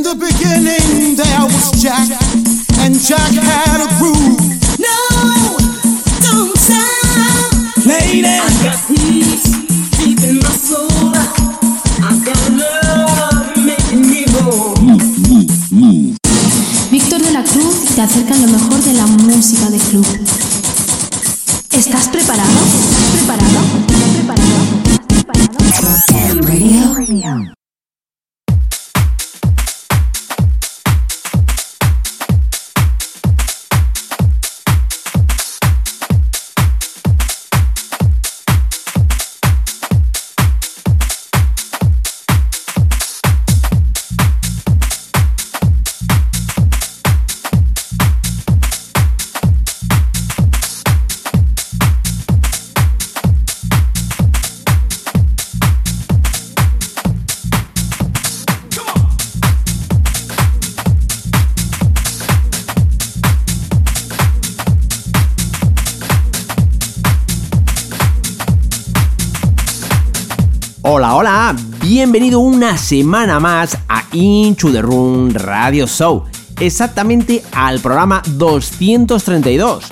In the beginning, there was Jack, and Jack had a groove. No, don't stop. Lady, I got peace deep in my soul. I got love making me whole. Víctor de la Cruz te acerca lo mejor semana más a Into the Room Radio Show, exactamente al programa 232,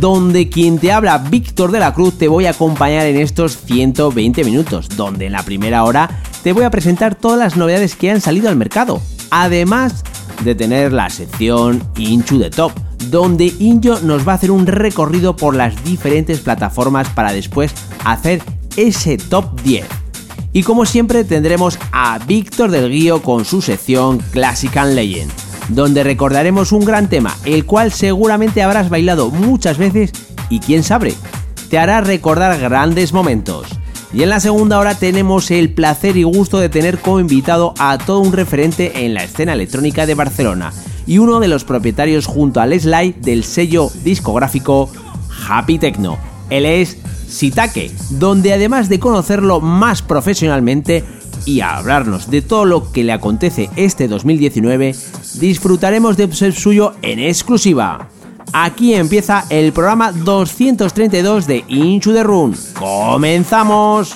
donde quien te habla, Víctor de la Cruz, te voy a acompañar en estos 120 minutos, donde en la primera hora te voy a presentar todas las novedades que han salido al mercado, además de tener la sección Into the Top, donde Injo nos va a hacer un recorrido por las diferentes plataformas para después hacer ese top 10. Y como siempre tendremos a Víctor del Guío con su sección Classic and Legend, donde recordaremos un gran tema, el cual seguramente habrás bailado muchas veces y quién sabe, te hará recordar grandes momentos. Y en la segunda hora tenemos el placer y gusto de tener como invitado a todo un referente en la escena electrónica de Barcelona y uno de los propietarios junto a Sly del sello discográfico Happy Techno. Él es Sitake, donde además de conocerlo más profesionalmente y hablarnos de todo lo que le acontece este 2019, disfrutaremos de ser suyo en exclusiva. Aquí empieza el programa 232 de Into the Room. ¡Comenzamos!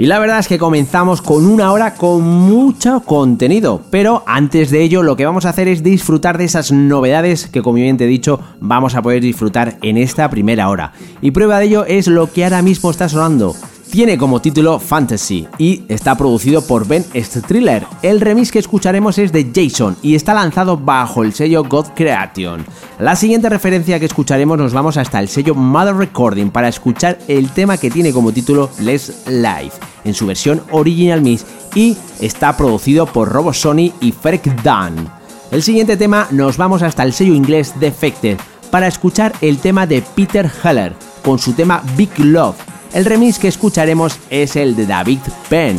Y la verdad es que comenzamos con una hora con mucho contenido. Pero antes de ello, lo que vamos a hacer es disfrutar de esas novedades que, como bien te he dicho, vamos a poder disfrutar en esta primera hora. Y prueba de ello es lo que ahora mismo está sonando. Tiene como título Fantasy y está producido por Ben Striller. El remix que escucharemos es de Jason y está lanzado bajo el sello God Creation. La siguiente referencia que escucharemos nos vamos hasta el sello Mother Recording para escuchar el tema que tiene como título Less Life en su versión original mix y está producido por Robo Sony y Ferk Dunn. El siguiente tema nos vamos hasta el sello inglés Defected para escuchar el tema de Peter Heller con su tema Big Love. El remix que escucharemos es el de David Penn.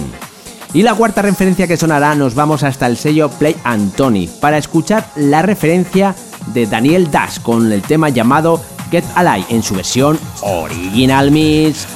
Y la cuarta referencia que sonará nos vamos hasta el sello Play Anthony para escuchar la referencia de Daniel Dash con el tema llamado Get Alive en su versión original mix.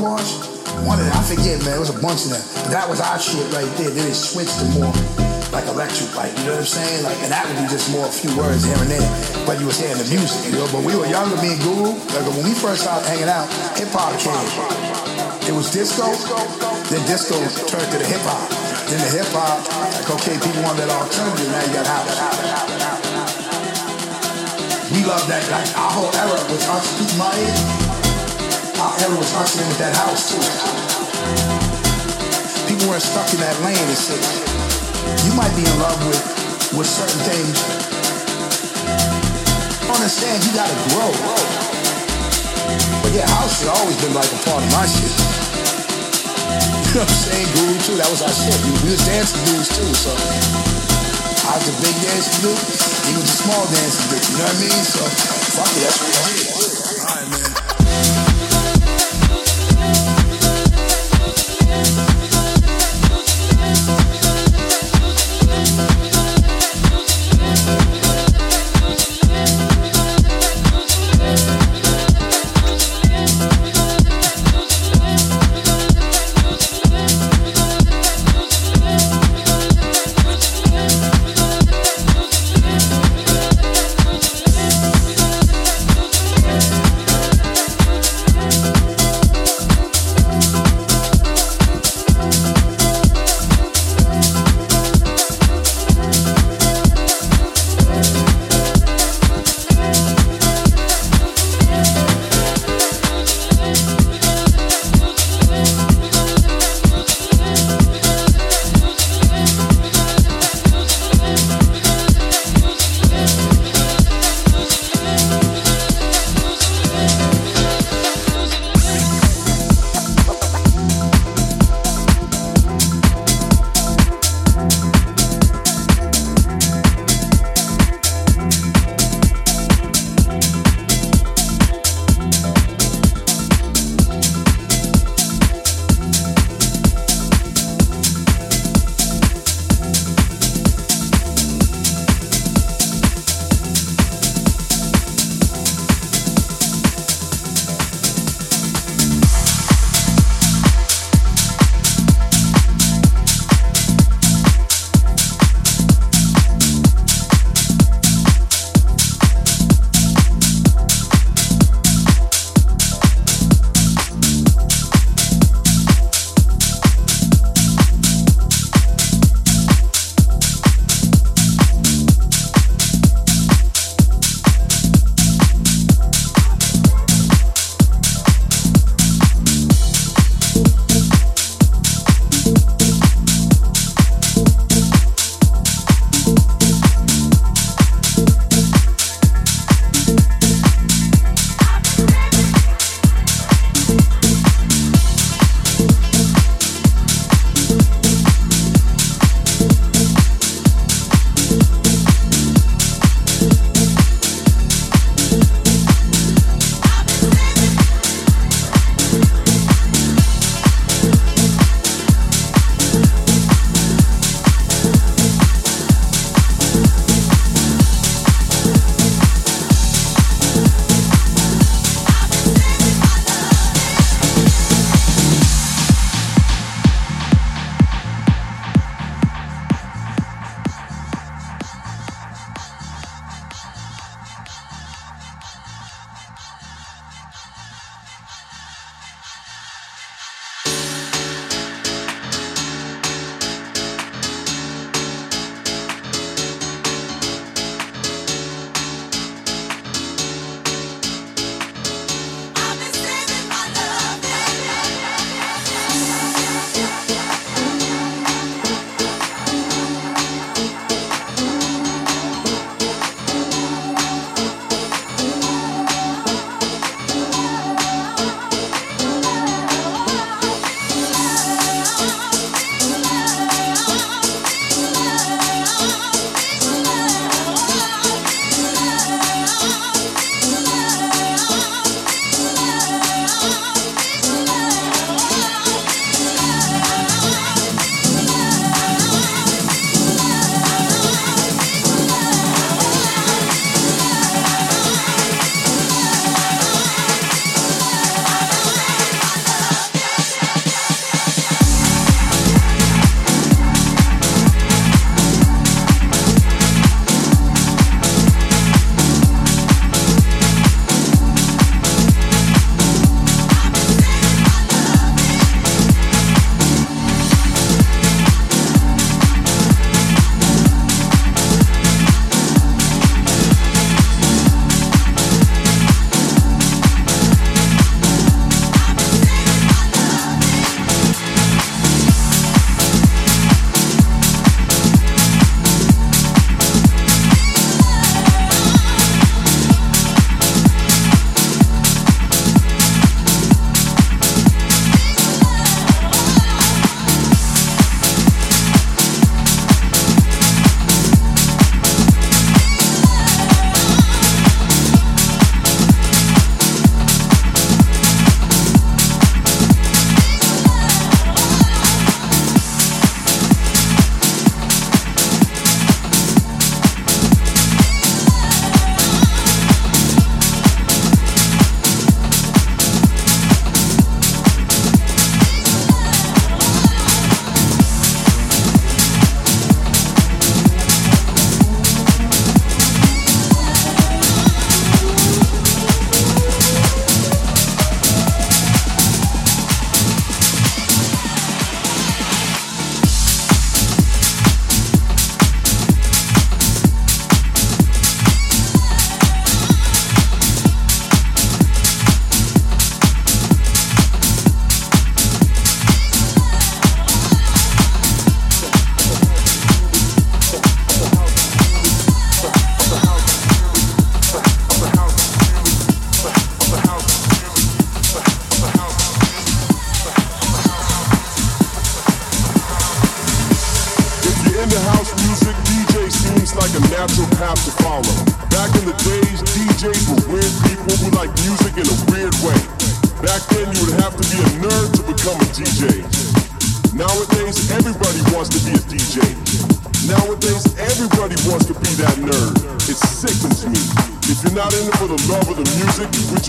Wash? One of them, I forget, man. It was a bunch of them. But that was our shit right there. Then it switched to more like electric, like you know what I'm saying? Like, and that would be just more a few words here and there. But you was hearing the music, you know. But we were younger, me and Guru. Like when we first started hanging out, hip hop came. It was disco, then disco turned to the hip hop. Then the hip hop, like okay, people want that alternative. Now you got house. We love that. Like our whole era was us. My age, our was hustling with that house too. People weren't stuck in that lane and shit. You might be in love with with certain things. Understand you gotta grow. But yeah, house has always been like a part of my shit. You know what I'm saying? Guru too, that was our shit. We, was dancing dudes too, so I was the big dancing dude. He was the small dancing dude. You know what I mean? So fuck it, that's what we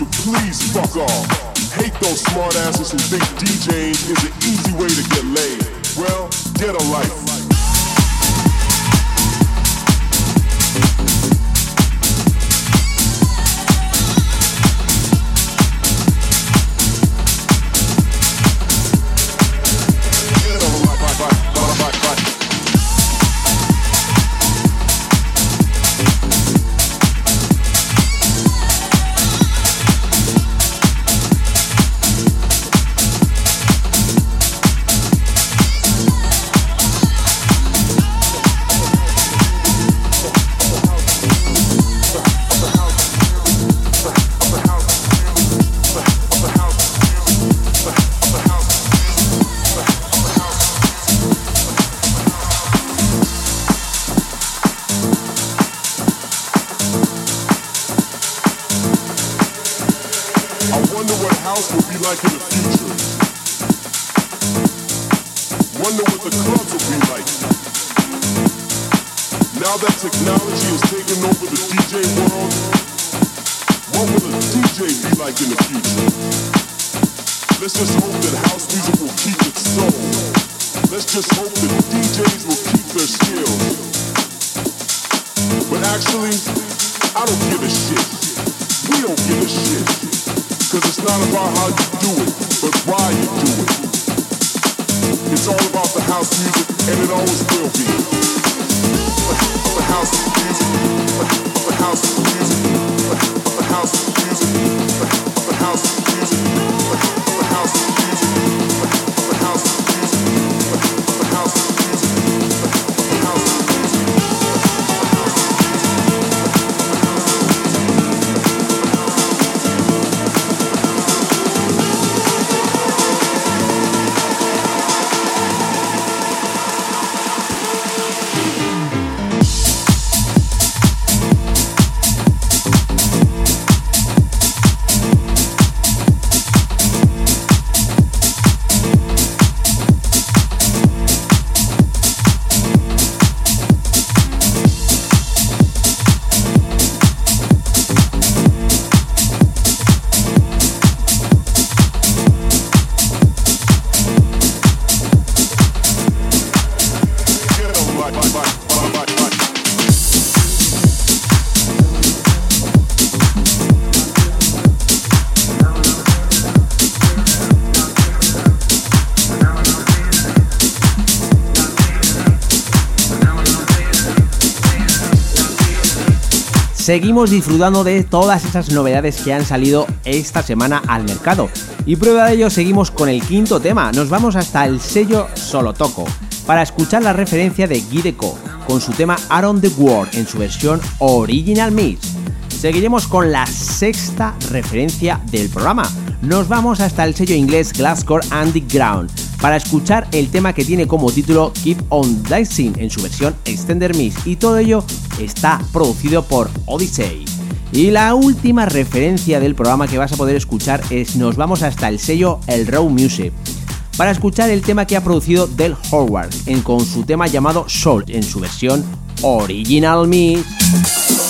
please fuck off? Hate those smart asses who think DJing is an easy way to Seguimos disfrutando de todas esas novedades que han salido esta semana al mercado. Y prueba de ello seguimos con el quinto tema. Nos vamos hasta el sello Solo Toco para escuchar la referencia de Guideco con su tema Aaron the World en su versión Original Mix. Seguiremos con la sexta referencia del programa. Nos vamos hasta el sello inglés Glasscore Underground para escuchar el tema que tiene como título Keep on Dancing en su versión Extender Mix y todo ello está producido por Odyssey. Y la última referencia del programa que vas a poder escuchar es nos vamos hasta el sello El Raw Music para escuchar el tema que ha producido Del Howard en, con su tema llamado Soul en su versión Original Mix.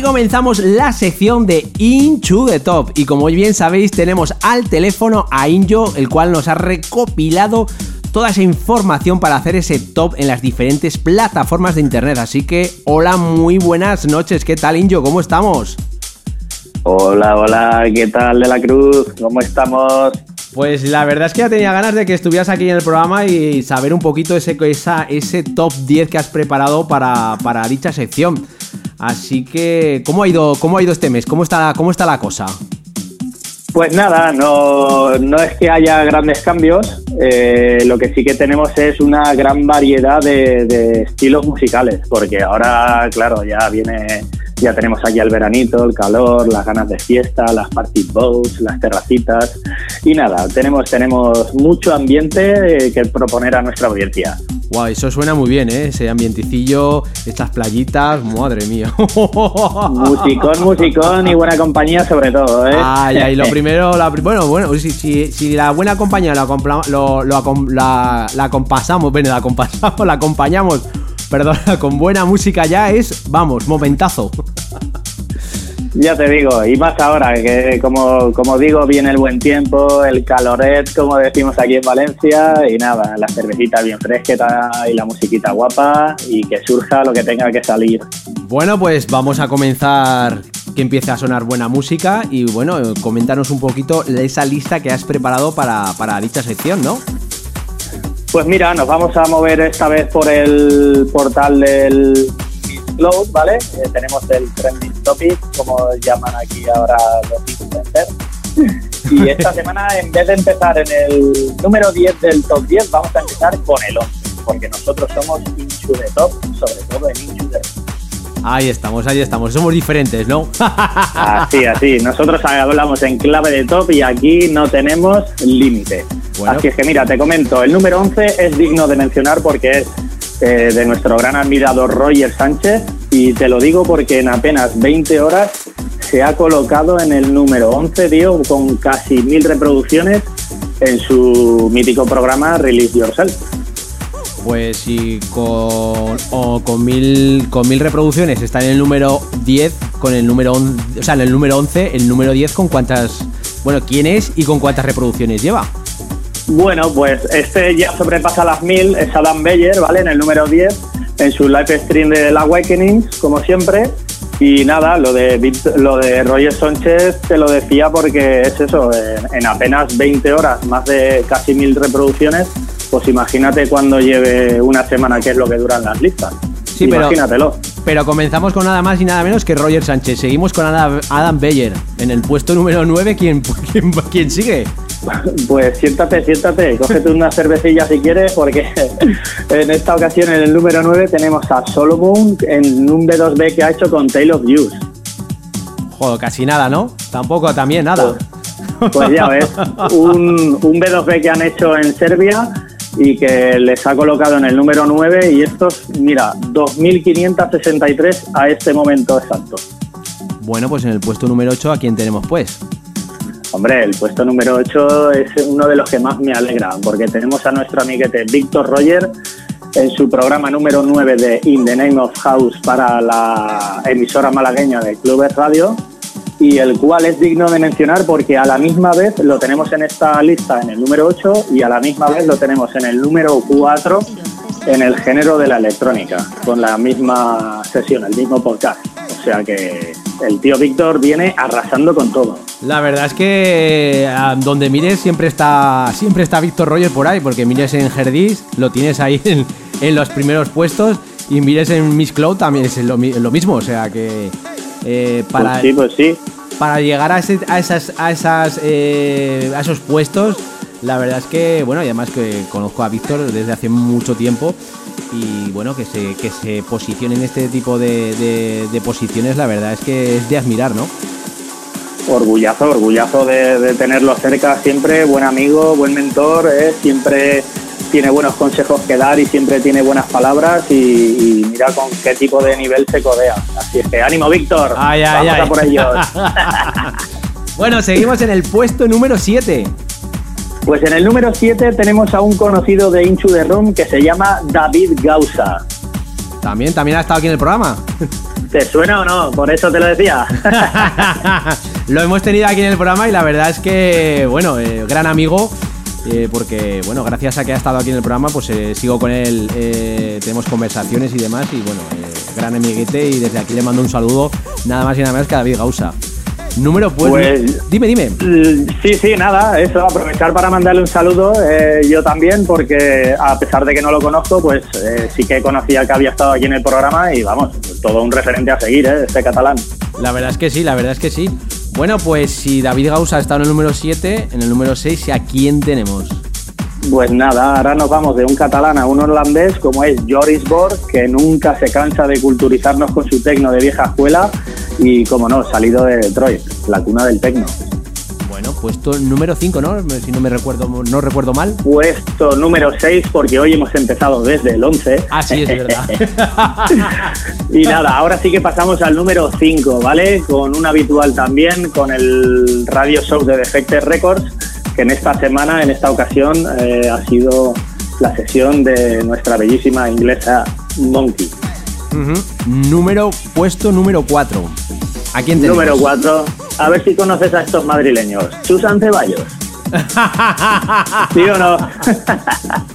Aquí comenzamos la sección de Inchu the Top. Y como bien sabéis, tenemos al teléfono a Injo, el cual nos ha recopilado toda esa información para hacer ese top en las diferentes plataformas de internet. Así que, hola, muy buenas noches. ¿Qué tal, Injo? ¿Cómo estamos? Hola, hola, ¿qué tal de la Cruz? ¿Cómo estamos? Pues la verdad es que ya tenía ganas de que estuvieras aquí en el programa y saber un poquito ese, esa, ese top 10 que has preparado para, para dicha sección. Así que, ¿cómo ha ido, cómo ha ido este mes? ¿Cómo está, cómo está la cosa? Pues nada, no, no es que haya grandes cambios, eh, lo que sí que tenemos es una gran variedad de, estilos musicales, porque ahora, claro, ya viene ya tenemos aquí el veranito, el calor, las ganas de fiesta, las party boats, las terracitas y nada, tenemos, tenemos mucho ambiente eh, que proponer a nuestra audiencia. Wow, eso suena muy bien, ¿eh? Ese ambienticillo, estas playitas, madre mía. musicón, musicón y buena compañía sobre todo, ¿eh? Ay, ay, lo primero, la, bueno, bueno, si, si, si, la buena compañía lo, lo, lo la, la compasamos, bueno, la compasamos, la acompañamos perdona, con buena música ya es, vamos, momentazo. Ya te digo, y más ahora, que como, como digo, viene el buen tiempo, el caloret, como decimos aquí en Valencia, y nada, la cervecita bien fresqueta y la musiquita guapa, y que surja lo que tenga que salir. Bueno, pues vamos a comenzar que empiece a sonar buena música, y bueno, coméntanos un poquito esa lista que has preparado para, para dicha sección, ¿no? Pues mira, nos vamos a mover esta vez por el portal del Globe, ¿vale? Eh, tenemos el Trending Topic, como llaman aquí ahora los influencers. Y esta semana, en vez de empezar en el número 10 del top 10, vamos a empezar con el 11, porque nosotros somos Inchu de Top, sobre todo en Inchu de Ahí estamos, ahí estamos. Somos diferentes, ¿no? así, así. Nosotros hablamos en clave de top y aquí no tenemos límite. Así es que mira, te comento, el número 11 es digno de mencionar porque es eh, de nuestro gran admirador Roger Sánchez y te lo digo porque en apenas 20 horas se ha colocado en el número 11, tío, con casi mil reproducciones en su mítico programa Release Yourself. Pues si con, con, mil, con mil reproducciones está en el número 10, con el número 11, o sea, en el número 11, el número 10 con cuántas, bueno, quién es y con cuántas reproducciones lleva. Bueno, pues este ya sobrepasa las mil, es Adam Beyer, ¿vale? En el número 10, en su live stream de The Awakenings, como siempre. Y nada, lo de, lo de Roger Sánchez te lo decía porque es eso, en, apenas 20 horas, más de casi mil reproducciones, pues imagínate cuando lleve una semana, que es lo que duran las listas. Sí, Imagínatelo. Pero, comenzamos con nada más y nada menos que Roger Sánchez. Seguimos con Adam Beyer en el puesto número 9. ¿Quién, quién, quién sigue? Pues siéntate, siéntate, cógete una cervecilla si quieres, porque en esta ocasión en el número 9 tenemos a Solomon en un B2B que ha hecho con Tale of Use. Joder, casi nada, ¿no? Tampoco, también nada. Pues, pues ya ves, un, un B2B que han hecho en Serbia y que les ha colocado en el número 9 y estos, mira, 2.563 a este momento exacto. Bueno, pues en el puesto número 8, ¿a quién tenemos pues? Hombre, el puesto número 8 es uno de los que más me alegra, porque tenemos a nuestro amiguete Víctor Roger en su programa número 9 de In the Name of House para la emisora malagueña de Clubes Radio, y el cual es digno de mencionar porque a la misma vez lo tenemos en esta lista en el número 8 y a la misma vez lo tenemos en el número 4 en el género de la electrónica, con la misma sesión, el mismo podcast. O sea que el tío Víctor viene arrasando con todo. La verdad es que donde mires siempre está siempre está Víctor Roger por ahí, porque mires en Herdis, lo tienes ahí en, los primeros puestos, y mires en Miss Cloud también es lo, mismo, o sea que eh, para, pues sí, pues sí. para llegar a, a esas, a, esas eh, a esos puestos, la verdad es que, bueno, y además que conozco a Víctor desde hace mucho tiempo y bueno, que se, que se posicione en este tipo de, de posiciones, la verdad es que es de admirar, ¿no? orgullazo, orgullazo de, tenerlo cerca siempre, buen amigo, buen mentor, ¿eh? siempre tiene buenos consejos que dar y siempre tiene buenas palabras y, mira con qué tipo de nivel se codea. Así es que ánimo, Víctor. Ay, Vamos a por ellos. bueno, seguimos en el puesto número 7. Pues en el número 7 tenemos a un conocido de Inchu de Room que se llama David Gausa. También, también ha estado aquí en el programa. ¿Te suena o no? Por eso te lo decía. lo hemos tenido aquí en el programa y la verdad es que, bueno, eh, gran amigo. eh, porque, bueno, gracias a que ha estado aquí en el programa, pues eh, sigo con él, tenemos conversaciones y demás. Y bueno, gran amiguete. Y desde aquí le mando un saludo, nada más y nada menos que a David Gausa. Número, pues. Pues- dime, dime. Mm, Sí, sí, nada, eso, aprovechar para mandarle un saludo eh, yo también, porque a pesar de que no lo conozco, pues eh, sí que conocía que había estado aquí en el programa y vamos, todo un referente a seguir, ¿eh? Este catalán. La verdad es que sí, la verdad es que sí. Bueno, pues si David Gausa está en el número 7, en el número 6, ¿a quién tenemos? Pues nada, ahora nos vamos de un catalán a un holandés como es Joris Borg, que nunca se cansa de culturizarnos con su tecno de vieja escuela y, como no, salido de Detroit, la cuna del tecno. Bueno, puesto número 5, ¿no? Si no me recuerdo, no recuerdo mal. Puesto número 6, porque hoy hemos empezado desde el 11. Ah, sí, es verdad. Y nada, ahora sí que pasamos al número 5, ¿vale? Con un habitual también, con el radio show de Defected Records, que en esta semana, en esta ocasión, eh, ha sido la sesión de nuestra bellísima inglesa Monkey. Número, puesto número 4. ¿A quién tenemos? Número 4, a ver si conoces a estos madrileños. Susan Ceballos. ¿Sí o no?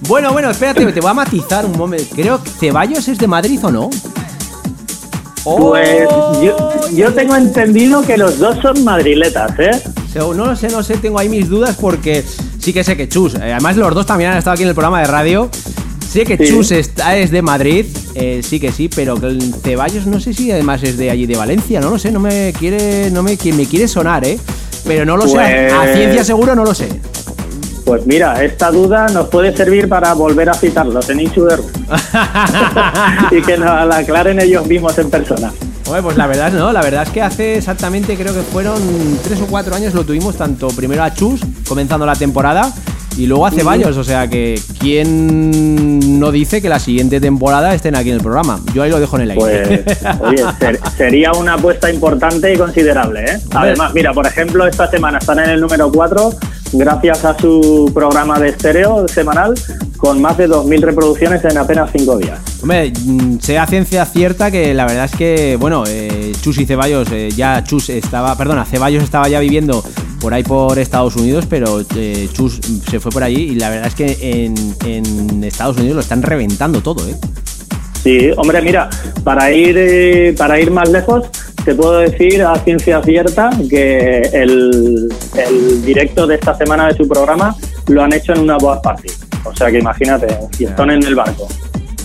Bueno, bueno, espérate, te voy a matizar un momento. Creo que Ceballos es de Madrid o no. Oh. Pues yo, yo tengo entendido que los dos son madriletas, ¿eh? No lo sé, no sé, tengo ahí mis dudas porque sí que sé que Chus, eh, además los dos también han estado aquí en el programa de radio. Sé que Sí. Chus está, es de Madrid, eh, sí que sí, pero Ceballos no sé si además es de allí de Valencia, no lo sé, no me quiere, no me, me quiere sonar, ¿eh? Pero no lo sé, a- Pues- ciencia seguro no lo sé. Pues mira, esta duda nos puede servir para volver a citarlos en Inchuder y que nos la aclaren ellos mismos en persona. Oye, pues la verdad no, la verdad es que hace exactamente creo que fueron tres o cuatro años lo tuvimos tanto primero a Chus comenzando la temporada y luego a Ceballos, o sea que quién no dice que la siguiente temporada estén aquí en el programa. Yo ahí lo dejo en el aire. Pues, oye, ser- sería una apuesta importante y considerable, ¿eh? Además, mira, por ejemplo, esta semana están en el número 4 gracias a su programa de estéreo semanal con más de 2.000 reproducciones en apenas 5 días. Hombre, mm, sea ciencia cierta que la verdad es que, bueno, eh, Chus y Ceballos, eh, ya Chus estaba, perdona, Ceballos estaba ya viviendo por ahí por Estados Unidos, pero eh, Chus se fue por allí y la verdad es que en, en Estados Unidos lo están reventando todo, ¿eh? Sí, hombre, mira, para ir, eh, para ir más lejos, te puedo decir a ciencia cierta que el, el directo de esta semana de su programa lo han hecho en una boa party. O sea que imagínate, y están en el barco.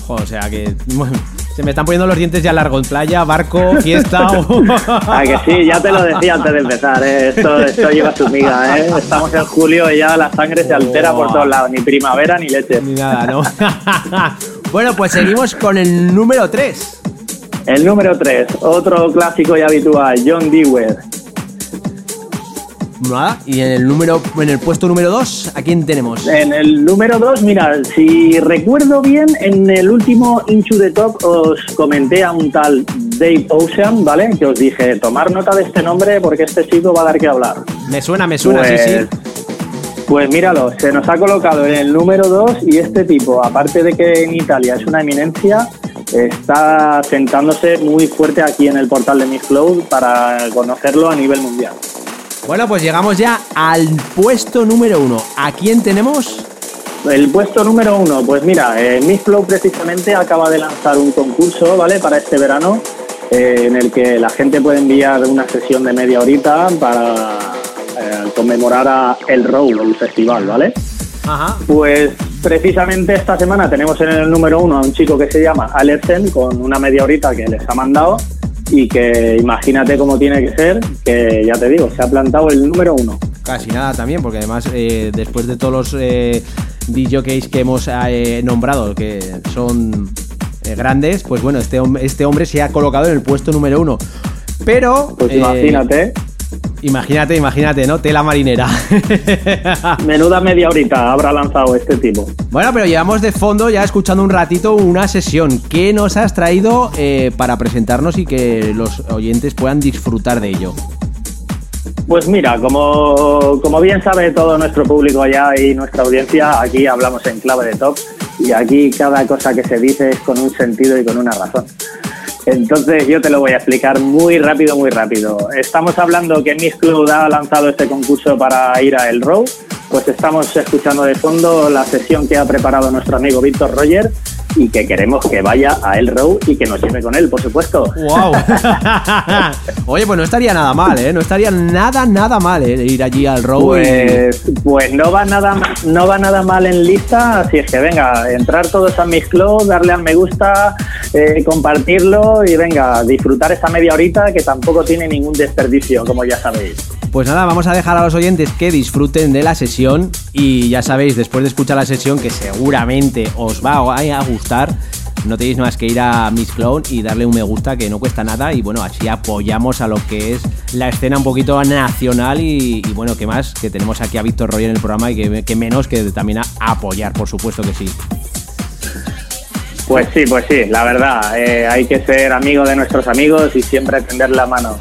Joder, o sea que bueno, se me están poniendo los dientes ya largos. Playa, barco, fiesta. o- Ah, que sí, ya te lo decía antes de empezar, ¿eh? esto, esto lleva su miga, ¿eh? Estamos en julio y ya la sangre se altera por todos lados, ni primavera ni leche. Ni nada, ¿no? bueno, pues seguimos con el número 3. El número 3, otro clásico y habitual, John Dewey. Nada, y en el número en el puesto número 2, ¿a quién tenemos? En el número 2, mira, si recuerdo bien, en el último Into the Top os comenté a un tal Dave Ocean, ¿vale? Que os dije, tomar nota de este nombre porque este chico va a dar que hablar. Me suena, me suena, sí, sí. Pues míralo, se nos ha colocado en el número 2 y este tipo, aparte de que en Italia es una eminencia, está sentándose muy fuerte aquí en el portal de Miss Cloud para conocerlo a nivel mundial. Bueno, pues llegamos ya al puesto número 1. ¿A quién tenemos? El puesto número uno, pues mira, eh, Miss Flow precisamente acaba de lanzar un concurso, ¿vale? Para este verano, eh, en el que la gente puede enviar una sesión de media horita para eh, conmemorar a el Row, el festival, ¿vale? Ajá. Pues precisamente esta semana tenemos en el número uno a un chico que se llama Alersen con una media horita que les ha mandado y que imagínate cómo tiene que ser, que ya te digo, se ha plantado el número uno. Casi nada también, porque además eh, después de todos los eh, DJs que hemos eh, nombrado, que son eh, grandes, pues bueno, este, este hombre se ha colocado en el puesto número uno. Pero... Pues eh, imagínate, Imagínate, imagínate, ¿no? Tela marinera. menuda media horita habrá lanzado este tipo. bueno, pero llevamos de fondo ya escuchando un ratito una sesión. ¿Qué nos has traído eh, para presentarnos y que los oyentes puedan disfrutar de ello? Pues mira, como, como bien sabe todo nuestro público ya y nuestra audiencia, aquí hablamos en clave de top y aquí cada cosa que se dice es con un sentido y con una razón. Entonces yo te lo voy a explicar muy rápido, muy rápido. Estamos hablando que Miss Cloud ha lanzado este concurso para ir a El Row. Pues estamos escuchando de fondo la sesión que ha preparado nuestro amigo Víctor Roger y que queremos que vaya a El Row y que nos lleve con él, por supuesto. ¡Wow! Oye, pues no estaría nada mal, ¿eh? No estaría nada, nada mal, ¿eh? Ir allí al Row y- Pues, pues no va nada no va nada mal en lista, así es que venga, entrar todos a Miss Club, darle al me gusta, eh, compartirlo y venga, disfrutar esta media horita que tampoco tiene ningún desperdicio, como ya sabéis. Pues nada, vamos a dejar a los oyentes que disfruten de la sesión y ya sabéis, después de escuchar la sesión, que seguramente os va a gustar, no tenéis más que ir a Miss Clone y darle un me gusta que no cuesta nada y bueno, así apoyamos a lo que es la escena un poquito nacional y, bueno, ¿qué más? Que tenemos aquí a Víctor Royer en el programa y que, que menos que también a apoyar, por supuesto que sí. Pues sí, pues sí, la verdad, eh, hay que ser amigo de nuestros amigos y siempre tender la mano.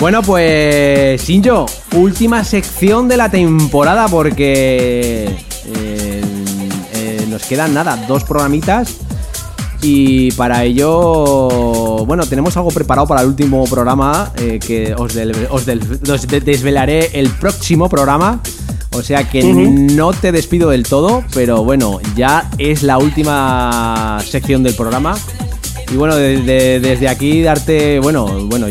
Bueno, pues Shinjo, última sección de la temporada porque eh, eh, nos quedan nada, dos programitas y para ello, bueno, tenemos algo preparado para el último programa eh, que os, del- os del- os de- desvelaré el próximo programa. O sea que no te despido del todo, pero bueno, ya es la última sección del programa. Y bueno, de- de- desde aquí darte, bueno, bueno,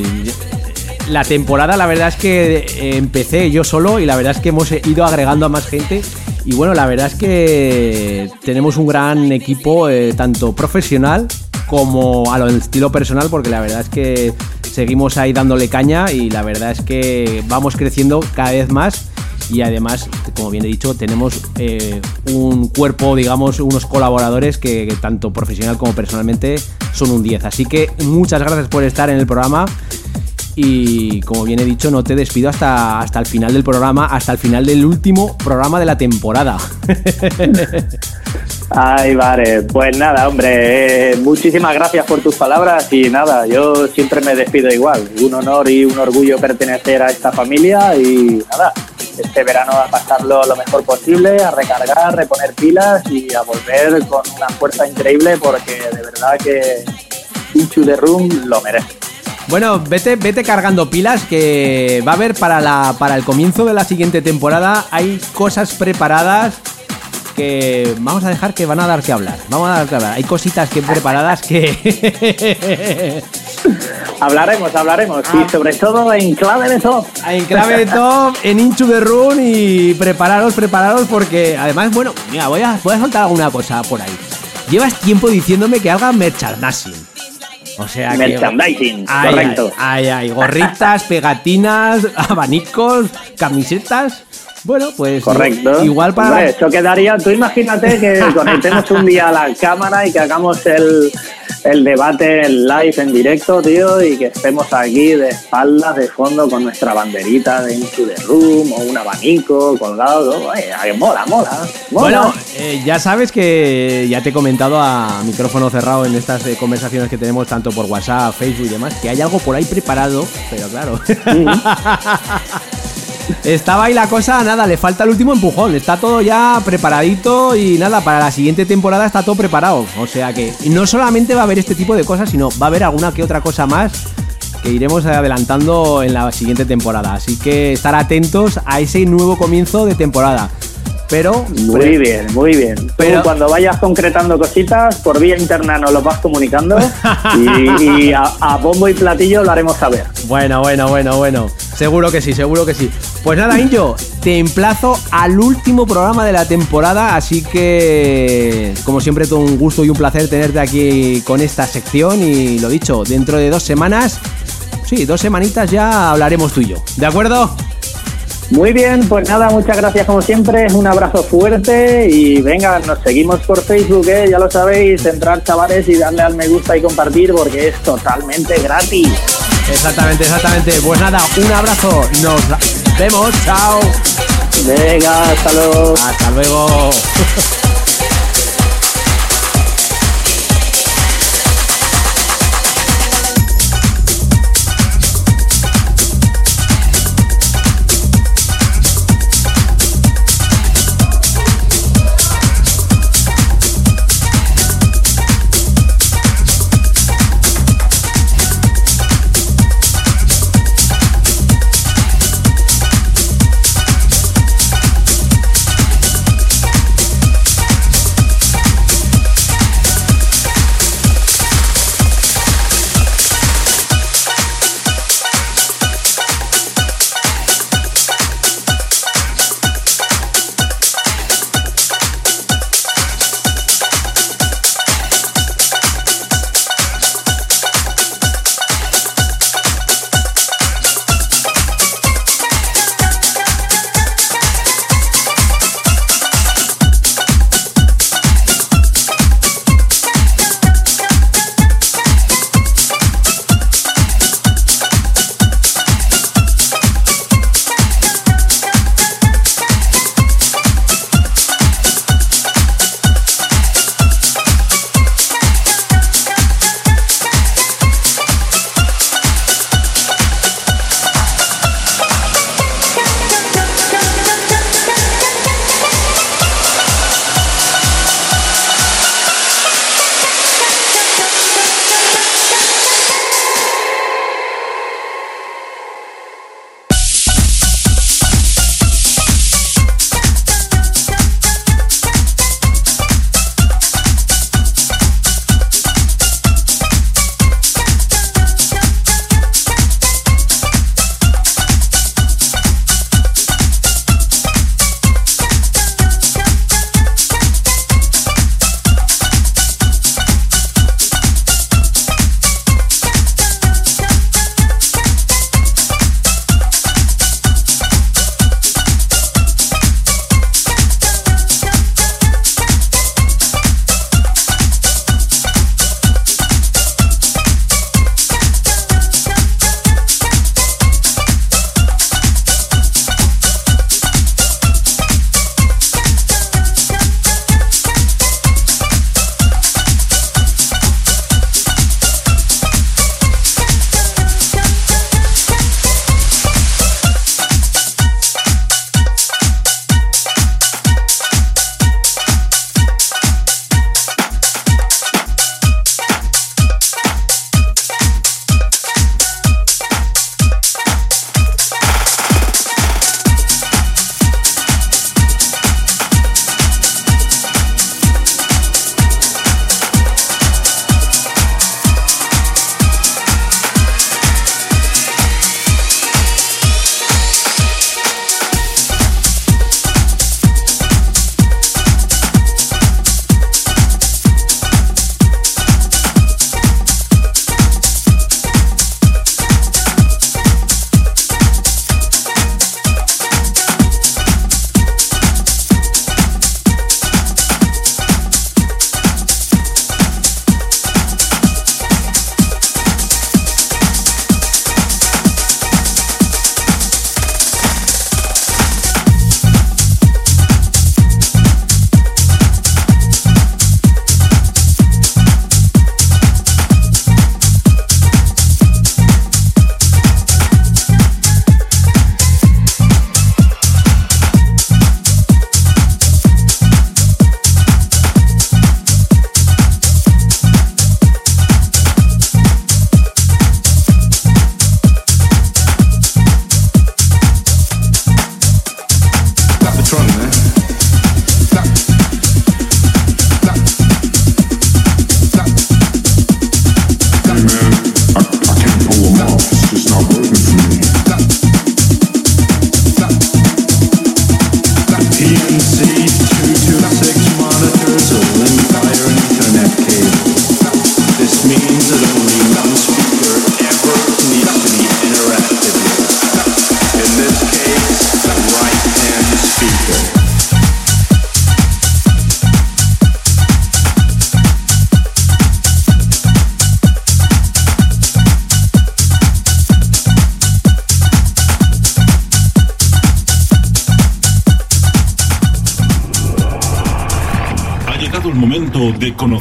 la temporada la verdad es que eh, empecé yo solo y la verdad es que hemos ido agregando a más gente. Y bueno, la verdad es que tenemos un gran equipo eh, tanto profesional como a lo estilo personal porque la verdad es que seguimos ahí dándole caña y la verdad es que vamos creciendo cada vez más. Y además, como bien he dicho, tenemos eh, un cuerpo, digamos, unos colaboradores que, que tanto profesional como personalmente son un 10. Así que muchas gracias por estar en el programa y como bien he dicho, no te despido hasta, hasta el final del programa, hasta el final del último programa de la temporada. Ay, vale, pues nada, hombre, eh, muchísimas gracias por tus palabras y nada, yo siempre me despido igual. Un honor y un orgullo pertenecer a esta familia y nada, este verano a pasarlo lo mejor posible, a recargar, reponer pilas y a volver con una fuerza increíble porque de verdad que Into the Room lo merece. Bueno, vete, vete cargando pilas que va a haber para, la, para el comienzo de la siguiente temporada. Hay cosas preparadas que vamos a dejar que van a dar que hablar. Vamos a dar que hablar. Hay cositas que preparadas que... Hablaremos, hablaremos y sobre todo en clave de top. en clave de top, en Into the Run y prepararos, prepararos porque además, bueno, mira, voy a, voy a soltar alguna cosa por ahí. Llevas tiempo diciéndome que haga merchandising. O sea que... Merchandising, Ay, correcto. Ay, ay, gorritas, pegatinas, abanicos, camisetas. Bueno, pues Correcto. igual para Hombre, eso quedaría. Tú imagínate que conectemos un día a la cámara y que hagamos el, el debate en live, en directo, tío, y que estemos aquí de espaldas, de fondo, con nuestra banderita de Into the Room o un abanico colgado. ¿no? Ay, ay, mola, mola. mola. Bueno, eh, ya sabes que ya te he comentado a micrófono cerrado en estas eh, conversaciones que tenemos tanto por WhatsApp, Facebook y demás, que hay algo por ahí preparado, pero claro. Estaba ahí la cosa, nada, le falta el último empujón, está todo ya preparadito y nada, para la siguiente temporada está todo preparado. O sea que no solamente va a haber este tipo de cosas, sino va a haber alguna que otra cosa más que iremos adelantando en la siguiente temporada. Así que estar atentos a ese nuevo comienzo de temporada. Pero Muy bien, muy bien. Tú Pero- cuando vayas concretando cositas, por vía interna nos lo vas comunicando y, y a, a bombo y platillo lo haremos saber. Bueno, bueno, bueno, bueno. Seguro que sí, seguro que sí. Pues nada, Injo, te emplazo al último programa de la temporada, así que como siempre todo un gusto y un placer tenerte aquí con esta sección y lo dicho, dentro de dos semanas, sí, dos semanitas ya hablaremos tú y yo. ¿De acuerdo? Muy bien, pues nada, muchas gracias como siempre, un abrazo fuerte y venga, nos seguimos por Facebook, ¿eh? ya lo sabéis, entrar chavales y darle al me gusta y compartir porque es totalmente gratis. Exactamente, exactamente. Pues nada, un abrazo, nos vemos, chao. Venga, hasta luego. Hasta luego.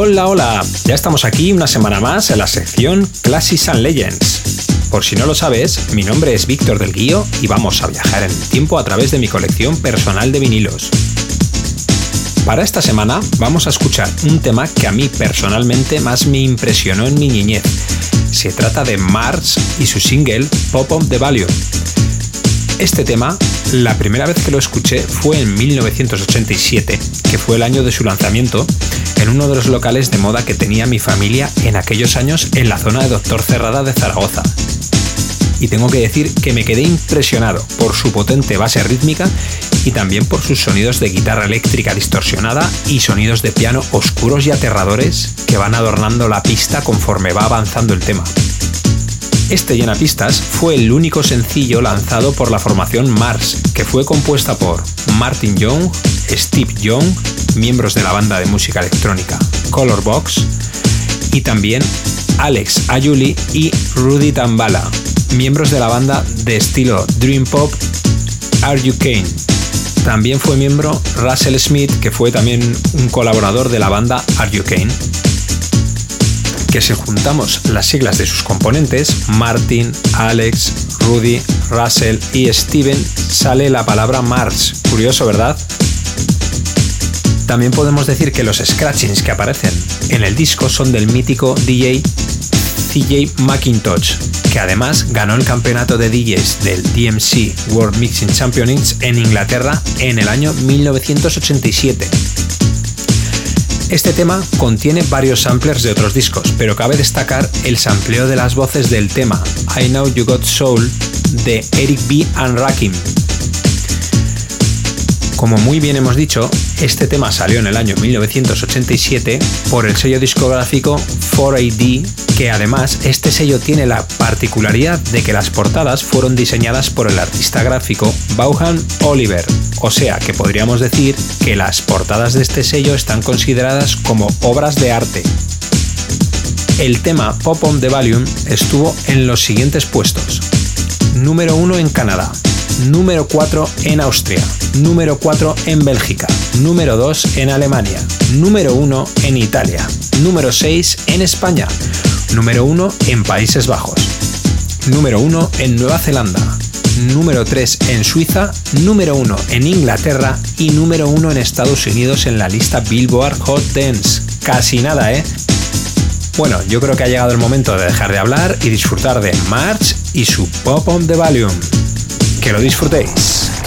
Hola, hola, ya estamos aquí una semana más en la sección Classics Legends. Por si no lo sabes, mi nombre es Víctor del Guío y vamos a viajar en el tiempo a través de mi colección personal de vinilos. Para esta semana vamos a escuchar un tema que a mí personalmente más me impresionó en mi niñez. Se trata de Mars y su single Pop of the Value. Este tema, la primera vez que lo escuché fue en 1987, que fue el año de su lanzamiento, en uno de los locales de moda que tenía mi familia en aquellos años en la zona de Doctor Cerrada de Zaragoza. Y tengo que decir que me quedé impresionado por su potente base rítmica y también por sus sonidos de guitarra eléctrica distorsionada y sonidos de piano oscuros y aterradores que van adornando la pista conforme va avanzando el tema. Este llenapistas fue el único sencillo lanzado por la formación Mars, que fue compuesta por Martin Young, Steve Young, miembros de la banda de música electrónica Colorbox, y también Alex Ayuli y Rudy Tambala, miembros de la banda de estilo Dream Pop Are You Kane. También fue miembro Russell Smith, que fue también un colaborador de la banda Are You Kane que si juntamos las siglas de sus componentes, Martin, Alex, Rudy, Russell y Steven, sale la palabra Mars. Curioso, ¿verdad? También podemos decir que los scratchings que aparecen en el disco son del mítico DJ CJ McIntosh, que además ganó el campeonato de DJs del DMC World Mixing Championships en Inglaterra en el año 1987. Este tema contiene varios samplers de otros discos, pero cabe destacar el sampleo de las voces del tema I Know You Got Soul de Eric B. and Rakim. Como muy bien hemos dicho, este tema salió en el año 1987 por el sello discográfico 4AD, que además este sello tiene la particularidad de que las portadas fueron diseñadas por el artista gráfico Bauhan Oliver, o sea que podríamos decir que las portadas de este sello están consideradas como obras de arte. El tema Pop on the Volume estuvo en los siguientes puestos. Número 1 en Canadá, número 4 en Austria, número 4 en Bélgica, número 2 en Alemania, número 1 en Italia, número 6 en España, número 1 en Países Bajos, número 1 en Nueva Zelanda, número 3 en Suiza, número 1 en Inglaterra y número 1 en Estados Unidos en la lista Billboard Hot Dance. Casi nada, ¿eh? Bueno, yo creo que ha llegado el momento de dejar de hablar y disfrutar de March y su Pop on the Volume. Que lo disfrutéis.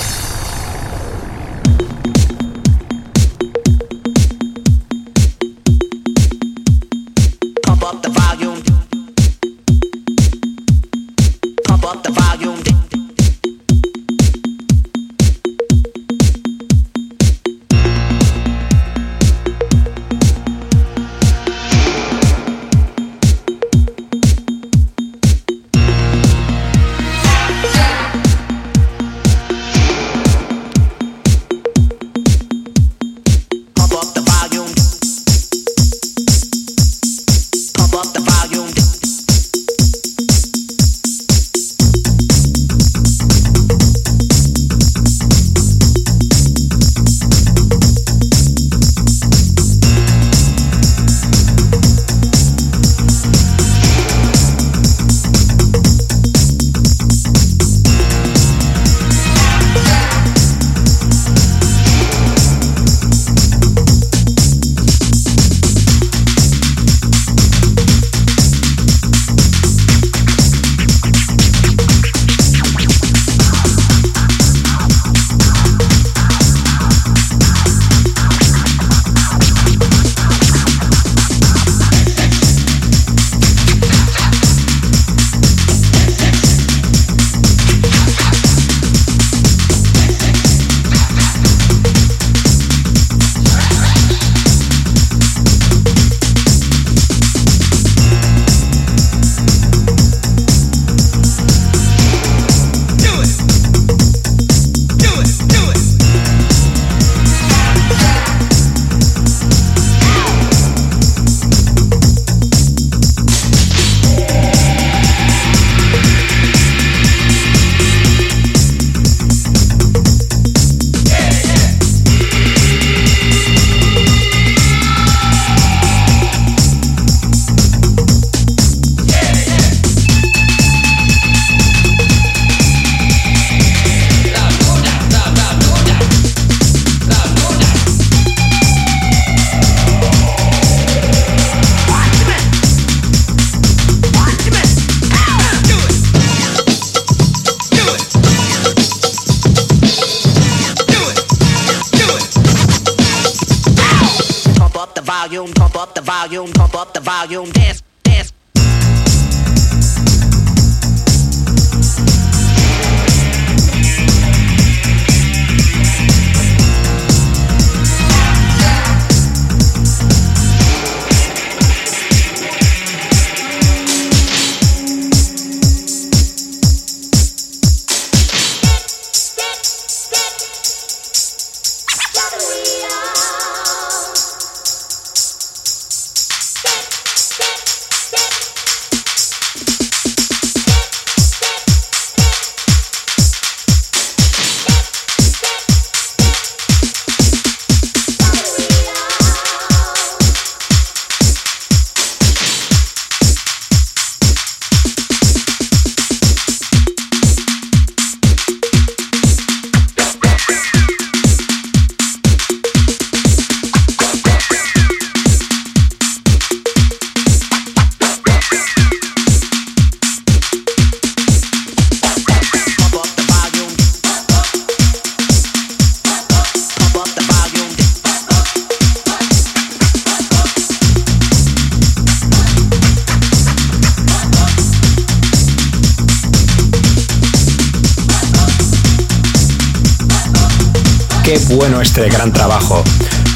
Este gran trabajo.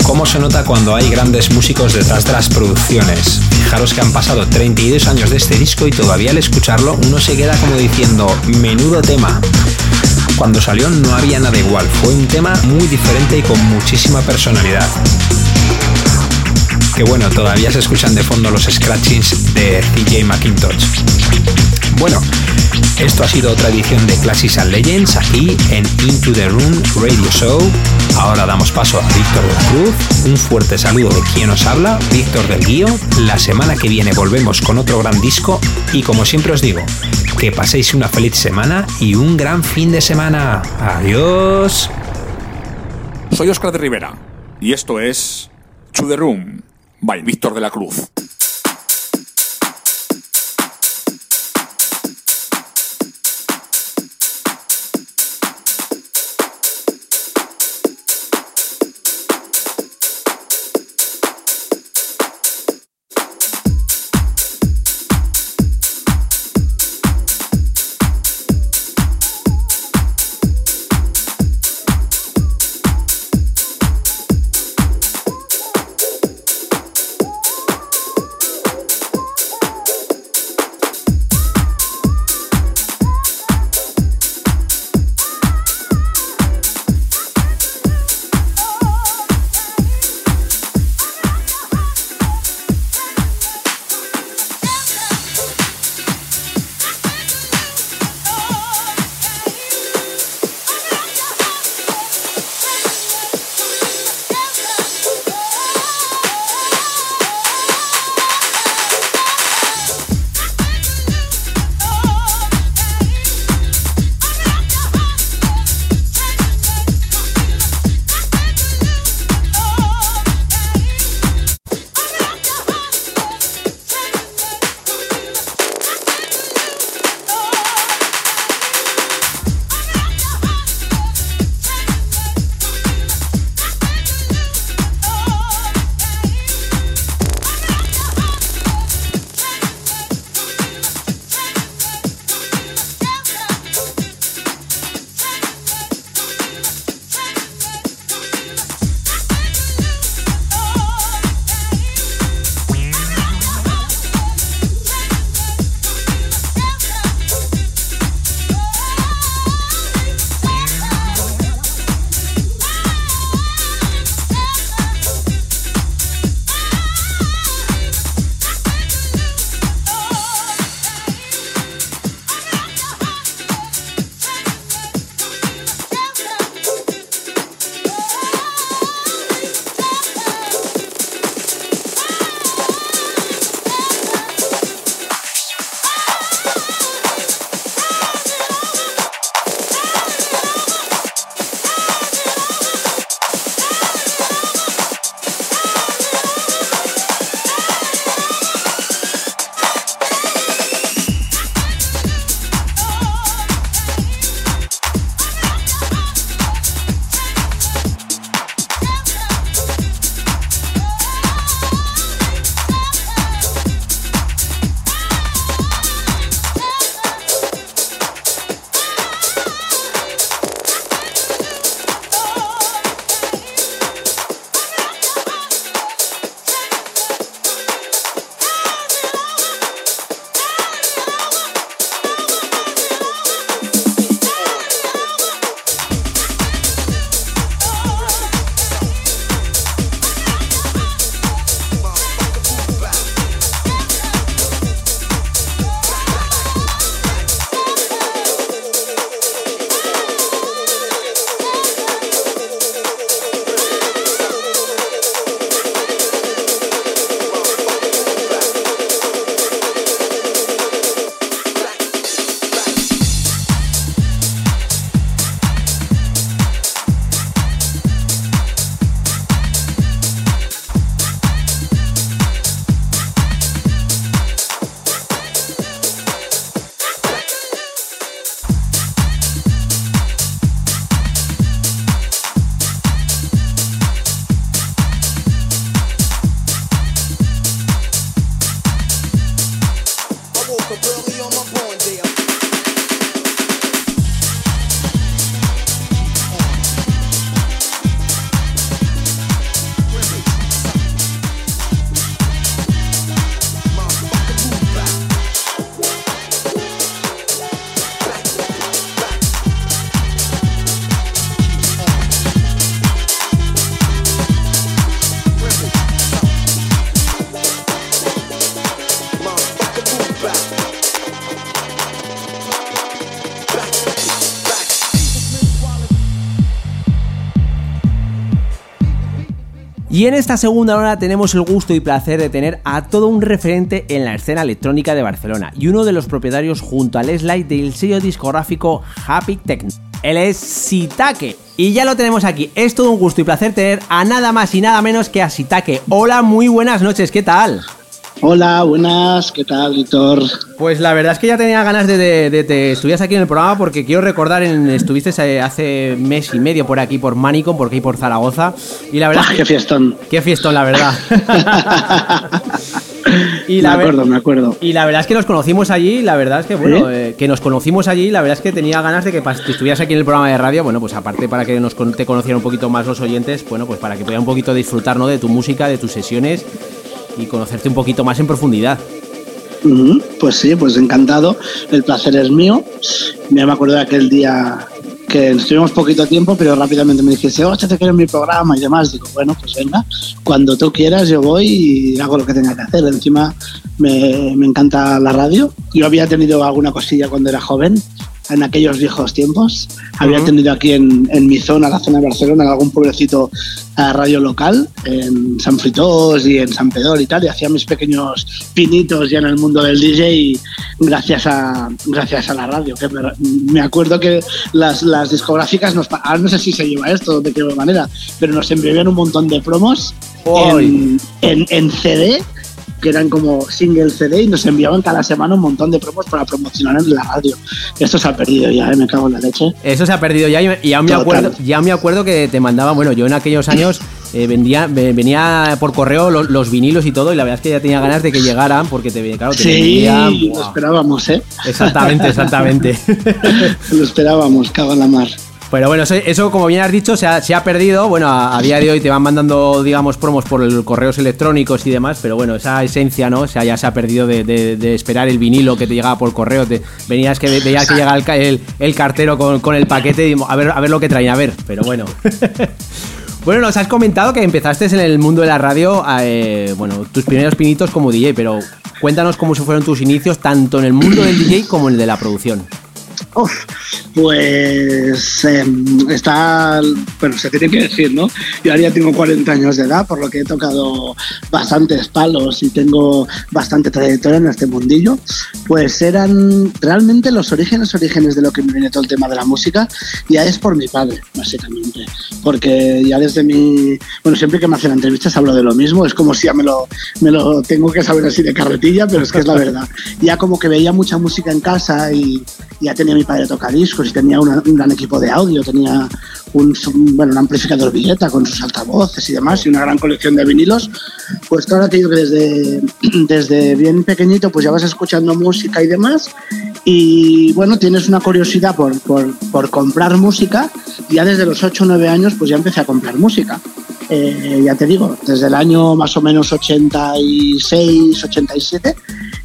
Cómo se nota cuando hay grandes músicos detrás de las producciones. Fijaros que han pasado 32 años de este disco y todavía al escucharlo uno se queda como diciendo, menudo tema. Cuando salió no había nada igual, fue un tema muy diferente y con muchísima personalidad. Que bueno, todavía se escuchan de fondo los scratchings de CJ McIntosh. Bueno, esto ha sido otra edición de Classics and Legends aquí en Into the Room Radio Show. Ahora damos paso a Víctor de la Cruz. Un fuerte saludo de quien os habla, Víctor del Guío. La semana que viene volvemos con otro gran disco y como siempre os digo, que paséis una feliz semana y un gran fin de semana. Adiós. Soy Oscar de Rivera y esto es To the Room by Víctor de la Cruz. walker, burly on my born. Y en esta segunda hora tenemos el gusto y placer de tener a todo un referente en la escena electrónica de Barcelona y uno de los propietarios junto al slide del sello discográfico Happy Techno. Él es Sitake y ya lo tenemos aquí. Es todo un gusto y placer tener a nada más y nada menos que a Sitake. Hola, muy buenas noches, ¿qué tal? Hola, buenas, ¿qué tal, Víctor? Pues la verdad es que ya tenía ganas de, de, de que estuvieras aquí en el programa porque quiero recordar, en, estuviste eh, hace mes y medio por aquí, por Manicom, por aquí por Zaragoza. Y la verdad... ¡Qué fiestón! ¡Qué fiestón, la verdad! y la me acuerdo, me acuerdo. Y la verdad es que nos conocimos allí, la verdad es que, bueno, ¿Eh? Eh, que nos conocimos allí, la verdad es que tenía ganas de que, que, estuvieras aquí en el programa de radio, bueno, pues aparte para que nos te conocieran un poquito más los oyentes, bueno, pues para que pudieran un poquito disfrutar, ¿no? De tu música, de tus sesiones y conocerte un poquito más en profundidad. Pues sí, pues encantado. El placer es mío. Me acuerdo de aquel día que estuvimos poquito tiempo, pero rápidamente me dijiste, oh, te quiero en mi programa y demás. Digo, bueno, pues venga, cuando tú quieras yo voy y hago lo que tenga que hacer. Encima me, me encanta la radio. Yo había tenido alguna cosilla cuando era joven, en aquellos viejos tiempos. Había tenido aquí en, en, mi zona, la zona de Barcelona, en algún pueblecito a radio local, en San Fritós y en San Pedro y tal, y hacía mis pequeños pinitos ya en el mundo del DJ gracias a, gracias a la radio. Que me, me acuerdo que las, las discográficas, nos, no sé si se lleva esto, de qué manera, pero nos enviaban un montón de promos en, en, en CD que eran como single CD y nos enviaban cada semana un montón de promos para promocionar en la radio. Esto se ha perdido ya, ¿eh? me cago en la leche. Eso se ha perdido ya y ya me, acuerdo, ya me acuerdo que te mandaban, bueno, yo en aquellos años eh, vendía, venía por correo los, los, vinilos y todo y la verdad es que ya tenía ganas de que llegaran porque te, claro, te sí, vendían, lo esperábamos, ¿eh? Exactamente, exactamente. lo esperábamos, cago en la mar. Pero bueno, eso, como bien has dicho, se ha, se ha perdido. Bueno, a, día de hoy te van mandando, digamos, promos por el, correos electrónicos y demás, pero bueno, esa esencia, ¿no? O sea, ya se ha perdido de, de, de esperar el vinilo que te llegaba por correo. Te, venías que veías que llegaba el, el, cartero con, con, el paquete y a ver, a ver lo que traía, a ver, pero bueno. Bueno, nos has comentado que empezaste en el mundo de la radio, eh, bueno, tus primeros pinitos como DJ, pero cuéntanos cómo fueron tus inicios, tanto en el mundo del DJ como en el de la producción. Uf, pues eh, está, bueno, se tiene que decir, ¿no? Yo ahora ya tengo 40 años de edad, por lo que he tocado bastantes palos y tengo bastante trayectoria en este mundillo. Pues eran realmente los orígenes, orígenes de lo que me viene todo el tema de la música, ya es por mi padre, básicamente. Porque ya desde mi, bueno, siempre que me hacen entrevistas hablo de lo mismo, es como si ya me lo, me lo tengo que saber así de carretilla, pero es que es la verdad. Ya como que veía mucha música en casa y ya tenía mi padre tocadiscos y tenía una, un gran equipo de audio, tenía un, bueno, un amplificador Villeta con sus altavoces y demás y una gran colección de vinilos, pues ahora te digo que desde, desde bien pequeñito pues ya vas escuchando música y demás y bueno, tienes una curiosidad por, por, por comprar música, ya desde los 8 o 9 años pues ya empecé a comprar música. Eh, ya te digo, desde el año más o menos 86, 87,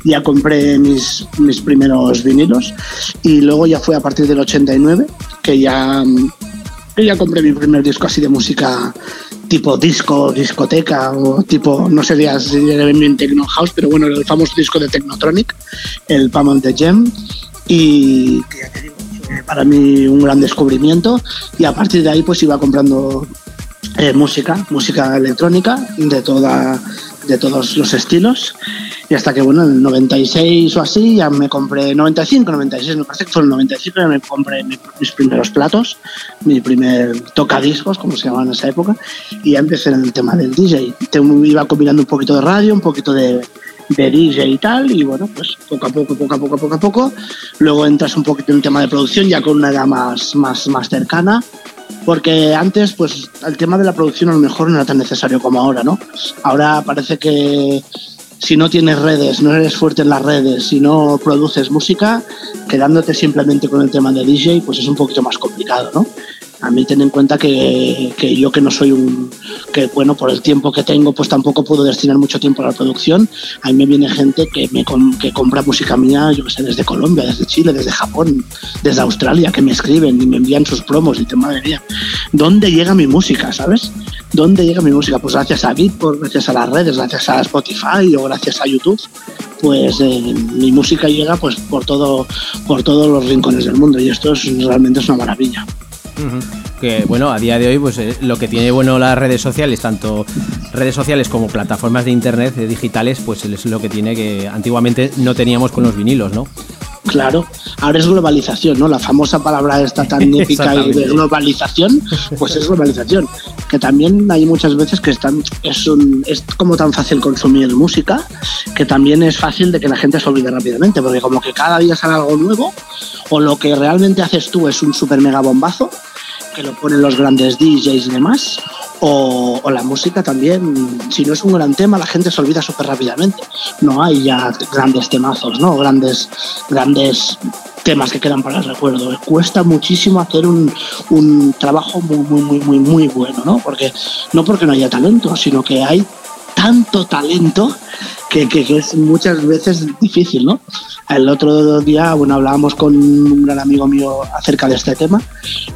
ya compré mis, mis primeros vinilos y luego ya fue a partir del 89 que ya, que ya compré mi primer disco así de música tipo disco, discoteca o tipo, no era bien Techno House, pero bueno, el famoso disco de Technotronic, el Palm on the Gem y que ya te digo, para mí un gran descubrimiento y a partir de ahí pues iba comprando eh, música, música electrónica de, toda, de todos los estilos. Y hasta que, bueno, en el 96 o así, ya me compré, 95, 96, me parece que fue el 95, ya me compré mis primeros platos, mi primer tocadiscos, como se llamaba en esa época, y ya empecé en el tema del DJ. Te iba combinando un poquito de radio, un poquito de, DJ y tal, y bueno, pues poco a poco, poco a poco, poco a poco. Luego entras un poquito en el tema de producción, ya con una edad más, más, más cercana, porque antes pues el tema de la producción a lo mejor no era tan necesario como ahora, ¿no? Ahora parece que si no tienes redes, no eres fuerte en las redes, si no produces música, quedándote simplemente con el tema de DJ, pues es un poquito más complicado, ¿no? A mí ten en cuenta que, yo que no soy un... que bueno, por el tiempo que tengo, pues tampoco puedo destinar mucho tiempo a la producción. A mí me viene gente que, me, que compra música mía, yo que sé, desde Colombia, desde Chile, desde Japón, desde Australia, que me escriben y me envían sus promos y te madre mía. ¿Dónde llega mi música, sabes? ¿Dónde llega mi música? Pues gracias a Beatport, gracias a las redes, gracias a Spotify o gracias a YouTube, pues eh, mi música llega pues por todo por todos los rincones del mundo y esto es realmente es una maravilla. Uh -huh. que bueno, a día de hoy pues eh, lo que tiene bueno las redes sociales, tanto redes sociales como plataformas de internet eh, digitales, pues es lo que tiene que antiguamente no teníamos con los vinilos, ¿no? Claro, ahora es globalización, ¿no? La famosa palabra esta tan épica de globalización, pues es globalización. Que también hay muchas veces que están, es, un- es como tan fácil consumir música que también es fácil de que la gente se olvide rápidamente, porque como que cada día sale algo nuevo, o lo que realmente haces tú es un super mega bombazo, que lo ponen los grandes DJs y demás, o, la música también, si no es un gran tema, la gente se olvida súper rápidamente. No hay ya grandes temazos, ¿no? Grandes, grandes temas que quedan para el recuerdo. Cuesta muchísimo hacer un, un trabajo muy, muy, muy, muy, muy bueno, ¿no? Porque, no porque no haya talento, sino que hay tanto talento que, que- que es muchas veces difícil, ¿no? El otro día, bueno, hablábamos con un gran amigo mío acerca de este tema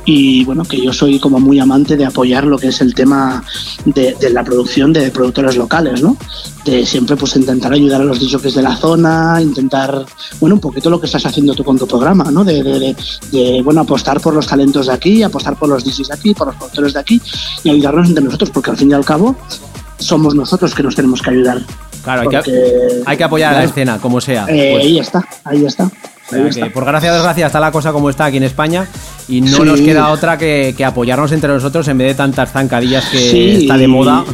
y bueno, que yo soy como muy amante de apoyar lo que es el tema de, la producción de productores locales, ¿no? De siempre pues intentar ayudar a los DJs de la zona, intentar, bueno, un poquito lo que estás haciendo tú con tu programa, ¿no? De, bueno, apostar por los talentos de aquí, apostar por los DJs de aquí, por los productores de aquí y ayudarnos entre nosotros, porque al fin y al cabo somos nosotros que nos tenemos que ayudar. Claro, hay que, hay que apoyar a la escena, como sea. Eh, Pues, ahí está, ahí está. o sea, ahí está. por gracia o desgracia está la cosa como está aquí en España y no Sí. nos queda otra que, que apoyarnos entre nosotros en vez de tantas zancadillas que Sí, está de moda.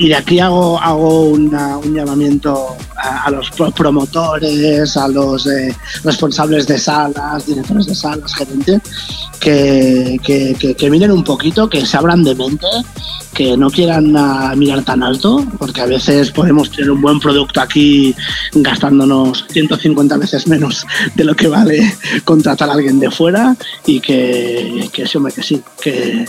Y de aquí hago, hago un llamamiento a, los pro- promotores, a los eh, responsables de salas, directores de salas, gerente, que, que, que- miren un poquito, que se abran de mente, que no quieran ah, mirar tan alto, porque a veces podemos tener un buen producto aquí gastándonos 150 veces menos de lo que vale contratar a alguien de fuera y que, que sí, que sí, que,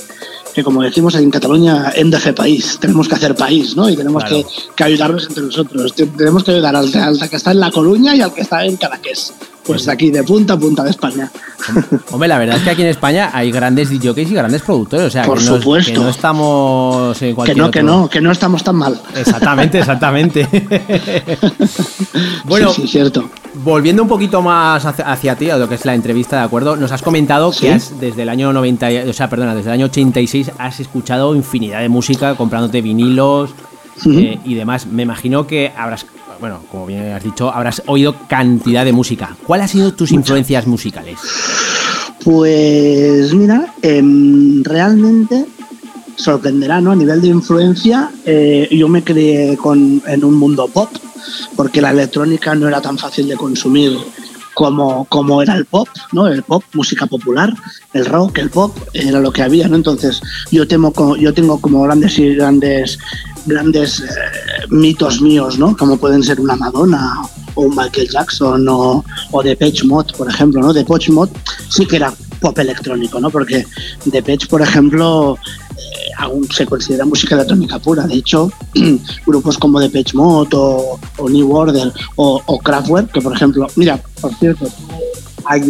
que como decimos en Cataluña, hem de país, tenemos que hacer país, ¿no? Y tenemos Claro. que, que ayudarnos entre nosotros. Te- Tenemos que ayudar al, al que está en La Coruña y al que está en Cadaqués. Pues de aquí, de punta a punta de España. Hombre, la verdad es que aquí en España hay grandes DJs y grandes productores. O sea, Por que no, supuesto. que no estamos en Que cualquier no, que no, que no estamos tan mal. Exactamente, exactamente. bueno, Sí, sí, cierto. Volviendo un poquito más hacia, hacia ti, a lo que es la entrevista, ¿de acuerdo? Nos has comentado Sí. que has, desde el año 90, y- o sea, perdona, desde el año 86 has escuchado infinidad de música, comprándote vinilos eh, y demás. Me imagino que habrás, bueno, como bien has dicho, habrás oído cantidad de música. ¿Cuáles han sido tus influencias musicales? Pues mira, em, realmente sorprenderá, ¿no? A nivel de influencia, eh, yo me crié con, en un mundo pop, porque la electrónica no era tan fácil de consumir como, como era el pop, ¿no? El pop, música popular, el rock, el pop, era lo que había, ¿no? Entonces, yo, temo, yo tengo como grandes y grandes grandes eh, mitos míos, ¿no? Como pueden ser una Madonna o un Michael Jackson o, o Depeche Mode, por ejemplo, ¿no? Depeche Mode sí que era pop electrónico, ¿no? Porque Depeche, por ejemplo, aún se considera música electrónica pura. De hecho, grupos como Depeche Mode o, New Order o, o Kraftwerk, que por ejemplo, mira, por cierto,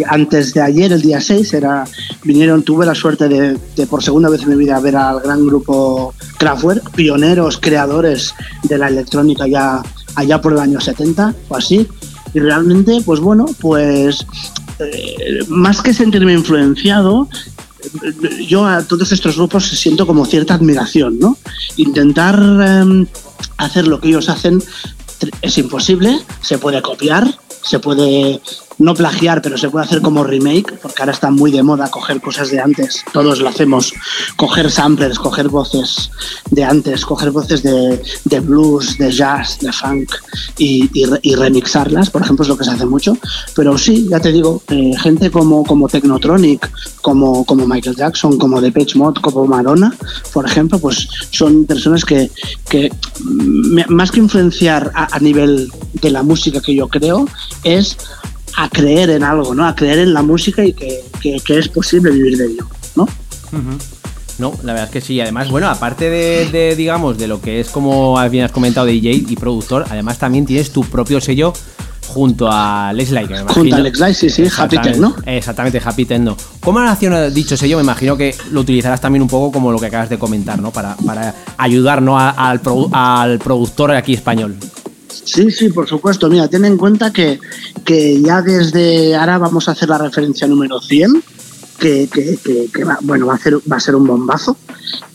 antes de ayer, el día 6, era, vinieron, tuve la suerte de, por segunda vez en mi vida ver al gran grupo Kraftwerk, pioneros, creadores de la electrónica ya allá por el año 70 o así. Y realmente, pues bueno, pues eh, más que sentirme influenciado, yo a todos estos grupos siento como cierta admiración, ¿no? Intentar em, hacer lo que ellos hacen es imposible, se puede copiar, se puede no plagiar, pero se puede hacer como remake, porque ahora está muy de moda coger cosas de antes, todos lo hacemos, coger samplers, coger voces de antes, coger voces de, de blues, de jazz, de funk y, y re- y remixarlas, por ejemplo, es lo que se hace mucho, pero sí, ya te digo, eh, gente como, como Technotronic, como, como Michael Jackson, como Depeche Mode, como Madonna, por ejemplo, pues son personas que, que mm, más que influenciar a nivel de la música que yo creo, es a creer en algo, ¿no? A creer en la música y que, que- que es posible vivir de ello, ¿no? No, la verdad es que sí. Además, bueno, aparte de, de, digamos, de lo que es como bien has comentado de DJ y productor, además también tienes tu propio sello junto a me imagino. Junto a Leslie, sí, sí, Happy Exactamente, Techno. Exactamente, Happy Techno. ¿Cómo nació dicho sello? Me imagino que lo utilizarás también un poco como lo que acabas de comentar, ¿no? Para, para ayudar ¿no? a- al, al productor aquí español. Sí, sí, por supuesto. Mira, ten en cuenta que, que ya desde ahora vamos a hacer la referencia número 100, que, que- que- va, bueno, va, a ser, va a ser un bombazo.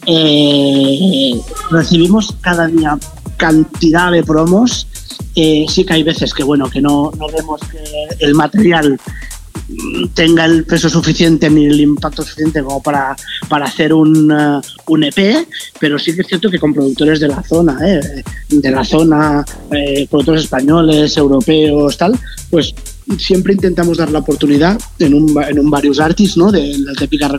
Eh, recibimos cada día cantidad de promos. Eh, sí que hay veces que bueno que no, no vemos que el material tenga el peso suficiente ni el impacto suficiente como para, para hacer un, eh, un EP, pero sí que es cierto que con productores de la zona, eh, de la zona, eh, productores españoles, europeos, tal, pues siempre intentamos dar la oportunidad en un, en un varios artists, ¿no? De la típica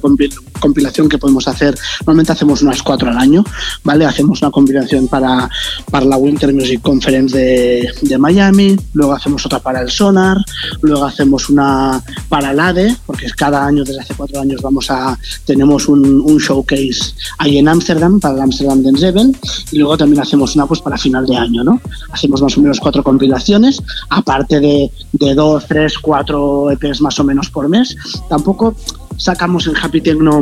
compilación que podemos hacer. Normalmente hacemos unas cuatro al año, ¿vale? Hacemos una compilación para, para la Winter Music Conference de, de Miami, luego hacemos otra para el Sonar, luego hacemos una para el ADE, porque cada año, desde hace cuatro años, vamos a tenemos un, un showcase ahí en Ámsterdam, para el Amsterdam Dance Event, y luego también hacemos una pues para final de año, ¿no? Hacemos más o menos cuatro compilaciones, aparte de, de dos, tres, cuatro EPs más o menos por mes. Tampoco sacamos en Happy Techno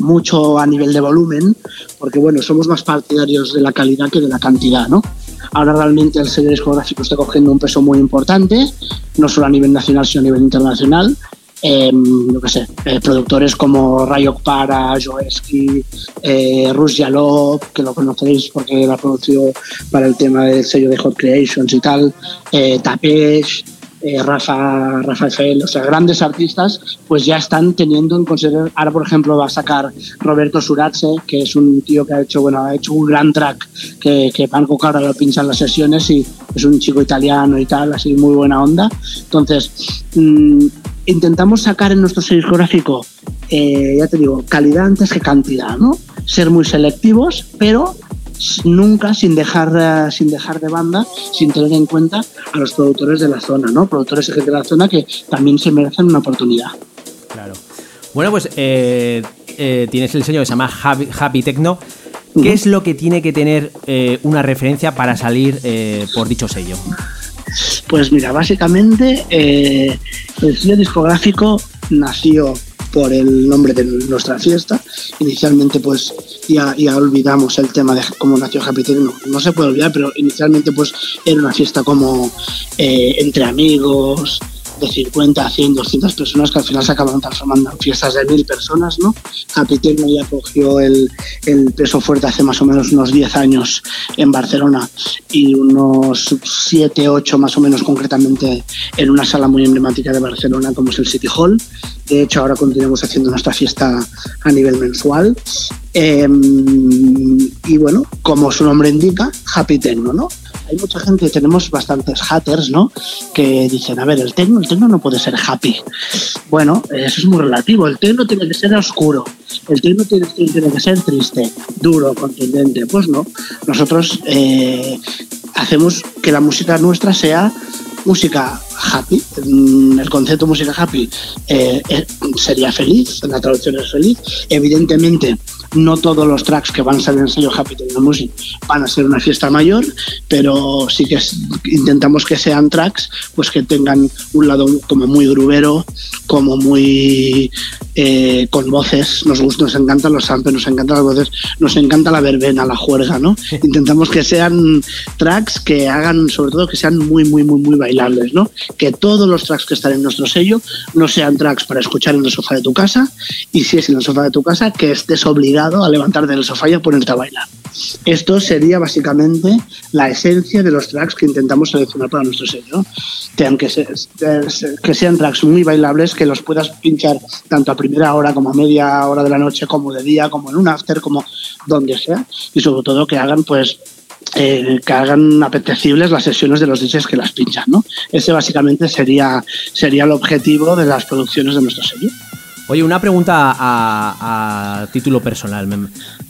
mucho a nivel de volumen, porque bueno, somos más partidarios de la calidad que de la cantidad, ¿no? Ahora realmente el sello discográfico está cogiendo un peso muy importante, no solo a nivel nacional, sino a nivel internacional. Eh, yo sé, productores como Rayok Para, Joeski, eh, que lo conoceréis porque la producido para el tema del sello de Hot Creations y tal, eh, Tapesh, eh, Rafa, Rafa FL, o sea, grandes artistas, pues ya están teniendo en consideración. Ahora, por ejemplo, va a sacar Roberto Suratze, que es un tío que ha hecho, bueno, ha hecho un gran track que, que Panco Cara lo pincha en las sesiones y es un chico italiano y tal, así muy buena onda. Entonces, mm, intentamos sacar en nuestro discográfico, eh, ya te digo, calidad antes que cantidad, ¿no? Ser muy selectivos, pero nunca sin dejar eh, sin dejar de banda, sin tener en cuenta a los productores de la zona, ¿no? Productores de la zona que también se merecen una oportunidad. Claro. Bueno, pues eh, eh, tienes el sello que se llama Happy, Happy Techno. ¿Qué es lo que tiene que tener eh, una referencia para salir por dicho sello? Pues mira, básicamente el sello discográfico nació por el nombre de nuestra fiesta. Inicialmente pues ya, olvidamos el tema de cómo nació Happy Techno. No se puede olvidar, pero inicialmente pues era una fiesta como eh, entre amigos, de 50, 100, 200 personas que al final se acabaron transformando en fiestas de mil personas, ¿no? Happy Techno ya cogió el, el peso fuerte hace más o menos unos 10 años en Barcelona y unos 7, 8 más o menos concretamente en una sala muy emblemática de Barcelona como es el City Hall. De hecho, ahora continuamos haciendo nuestra fiesta a nivel mensual. Eh, y bueno, como su nombre indica, Happy Techno, ¿no? Hay mucha gente, tenemos bastantes haters, ¿no? Que dicen, a ver, el techno, el techno no puede ser happy. Bueno, eso es muy relativo. El techno tiene que ser oscuro. El techno tiene, que ser triste, duro, contundente. Pues no. Nosotros eh, hacemos que la música nuestra sea música happy. Mm, El concepto música happy eh, eh, sería feliz, la traducción es feliz. Evidentemente, no todos los tracks que van a salir en el sello Happy Techno Music van a ser una fiesta mayor, pero sí que es- intentamos que sean tracks pues que tengan un lado como muy grubero, como muy eh, con voces. Nos gusta, nos encantan los samples, nos encantan las voces, nos encanta la verbena, la juerga, ¿no? Intentamos que sean tracks que hagan, sobre todo, que sean muy, muy, muy, muy bailables, ¿no? Que todos los tracks que están en nuestro sello no sean tracks para escuchar en el sofá de tu casa y si es en el sofá de tu casa, que estés obligado a levantarte del sofá y a ponerte a bailar. Esto sería básicamente la esencia de los tracks que intentamos seleccionar para nuestro sello. Que, que sean tracks muy bailables, que los puedas pinchar tanto a primera hora como a media hora de la noche, como de día, como en un after, como donde sea. Y sobre todo que hagan pues eh, que hagan apetecibles las sesiones de los DJs que las pinchan, ¿no? Ese básicamente sería, sería el objetivo de las producciones de nuestro sello. Oye, una pregunta a, a título personal.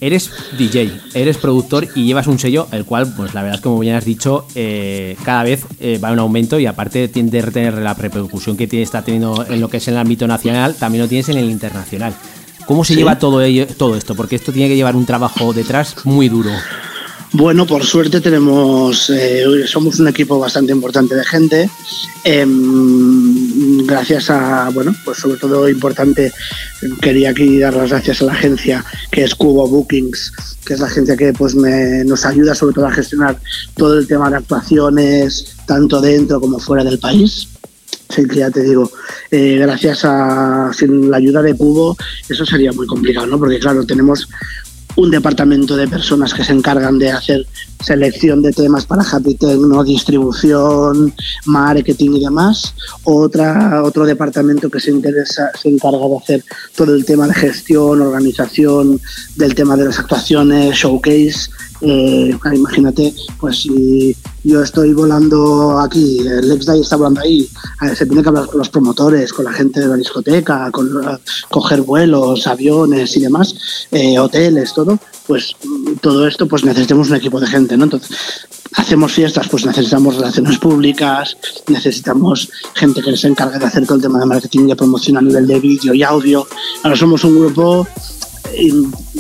Eres DJ, eres productor y llevas un sello, el cual, pues la verdad es que como bien has dicho, eh, cada vez eh, va en aumento y aparte tiende a tener la repercusión que tiene, está teniendo en lo que es el ámbito nacional, también lo tienes en el internacional. ¿Cómo se Sí. lleva todo, ello, todo esto? Porque esto tiene que llevar un trabajo detrás muy duro. Bueno, por suerte tenemos, eh, somos un equipo bastante importante de gente. Em, gracias a, bueno, pues sobre todo importante, quería aquí dar las gracias a la agencia que es Cubo Bookings, que es la agencia que pues me- nos ayuda sobre todo a gestionar todo el tema de actuaciones, tanto dentro como fuera del país. Sí, que ya te digo, eh, gracias a sin la ayuda de Cubo, eso sería muy complicado, ¿no? Porque claro, tenemos un departamento de personas que se encargan de hacer selección de temas para Happy Techno, distribución, marketing y demás. Otra, otro departamento que se, interesa, se encarga de hacer todo el tema de gestión, organización del tema de las actuaciones, showcase. Eh, imagínate, pues si yo estoy volando aquí, el ex está volando ahí, eh, se tiene que hablar con los promotores, con la gente de la discoteca, con, coger vuelos, aviones y demás, eh, hoteles, todo, pues todo esto pues necesitamos un equipo de gente, ¿no? Entonces, hacemos fiestas, pues necesitamos relaciones públicas, necesitamos gente que se encargue de hacer todo el tema de marketing y de promoción a nivel de vídeo y audio. Ahora somos un grupo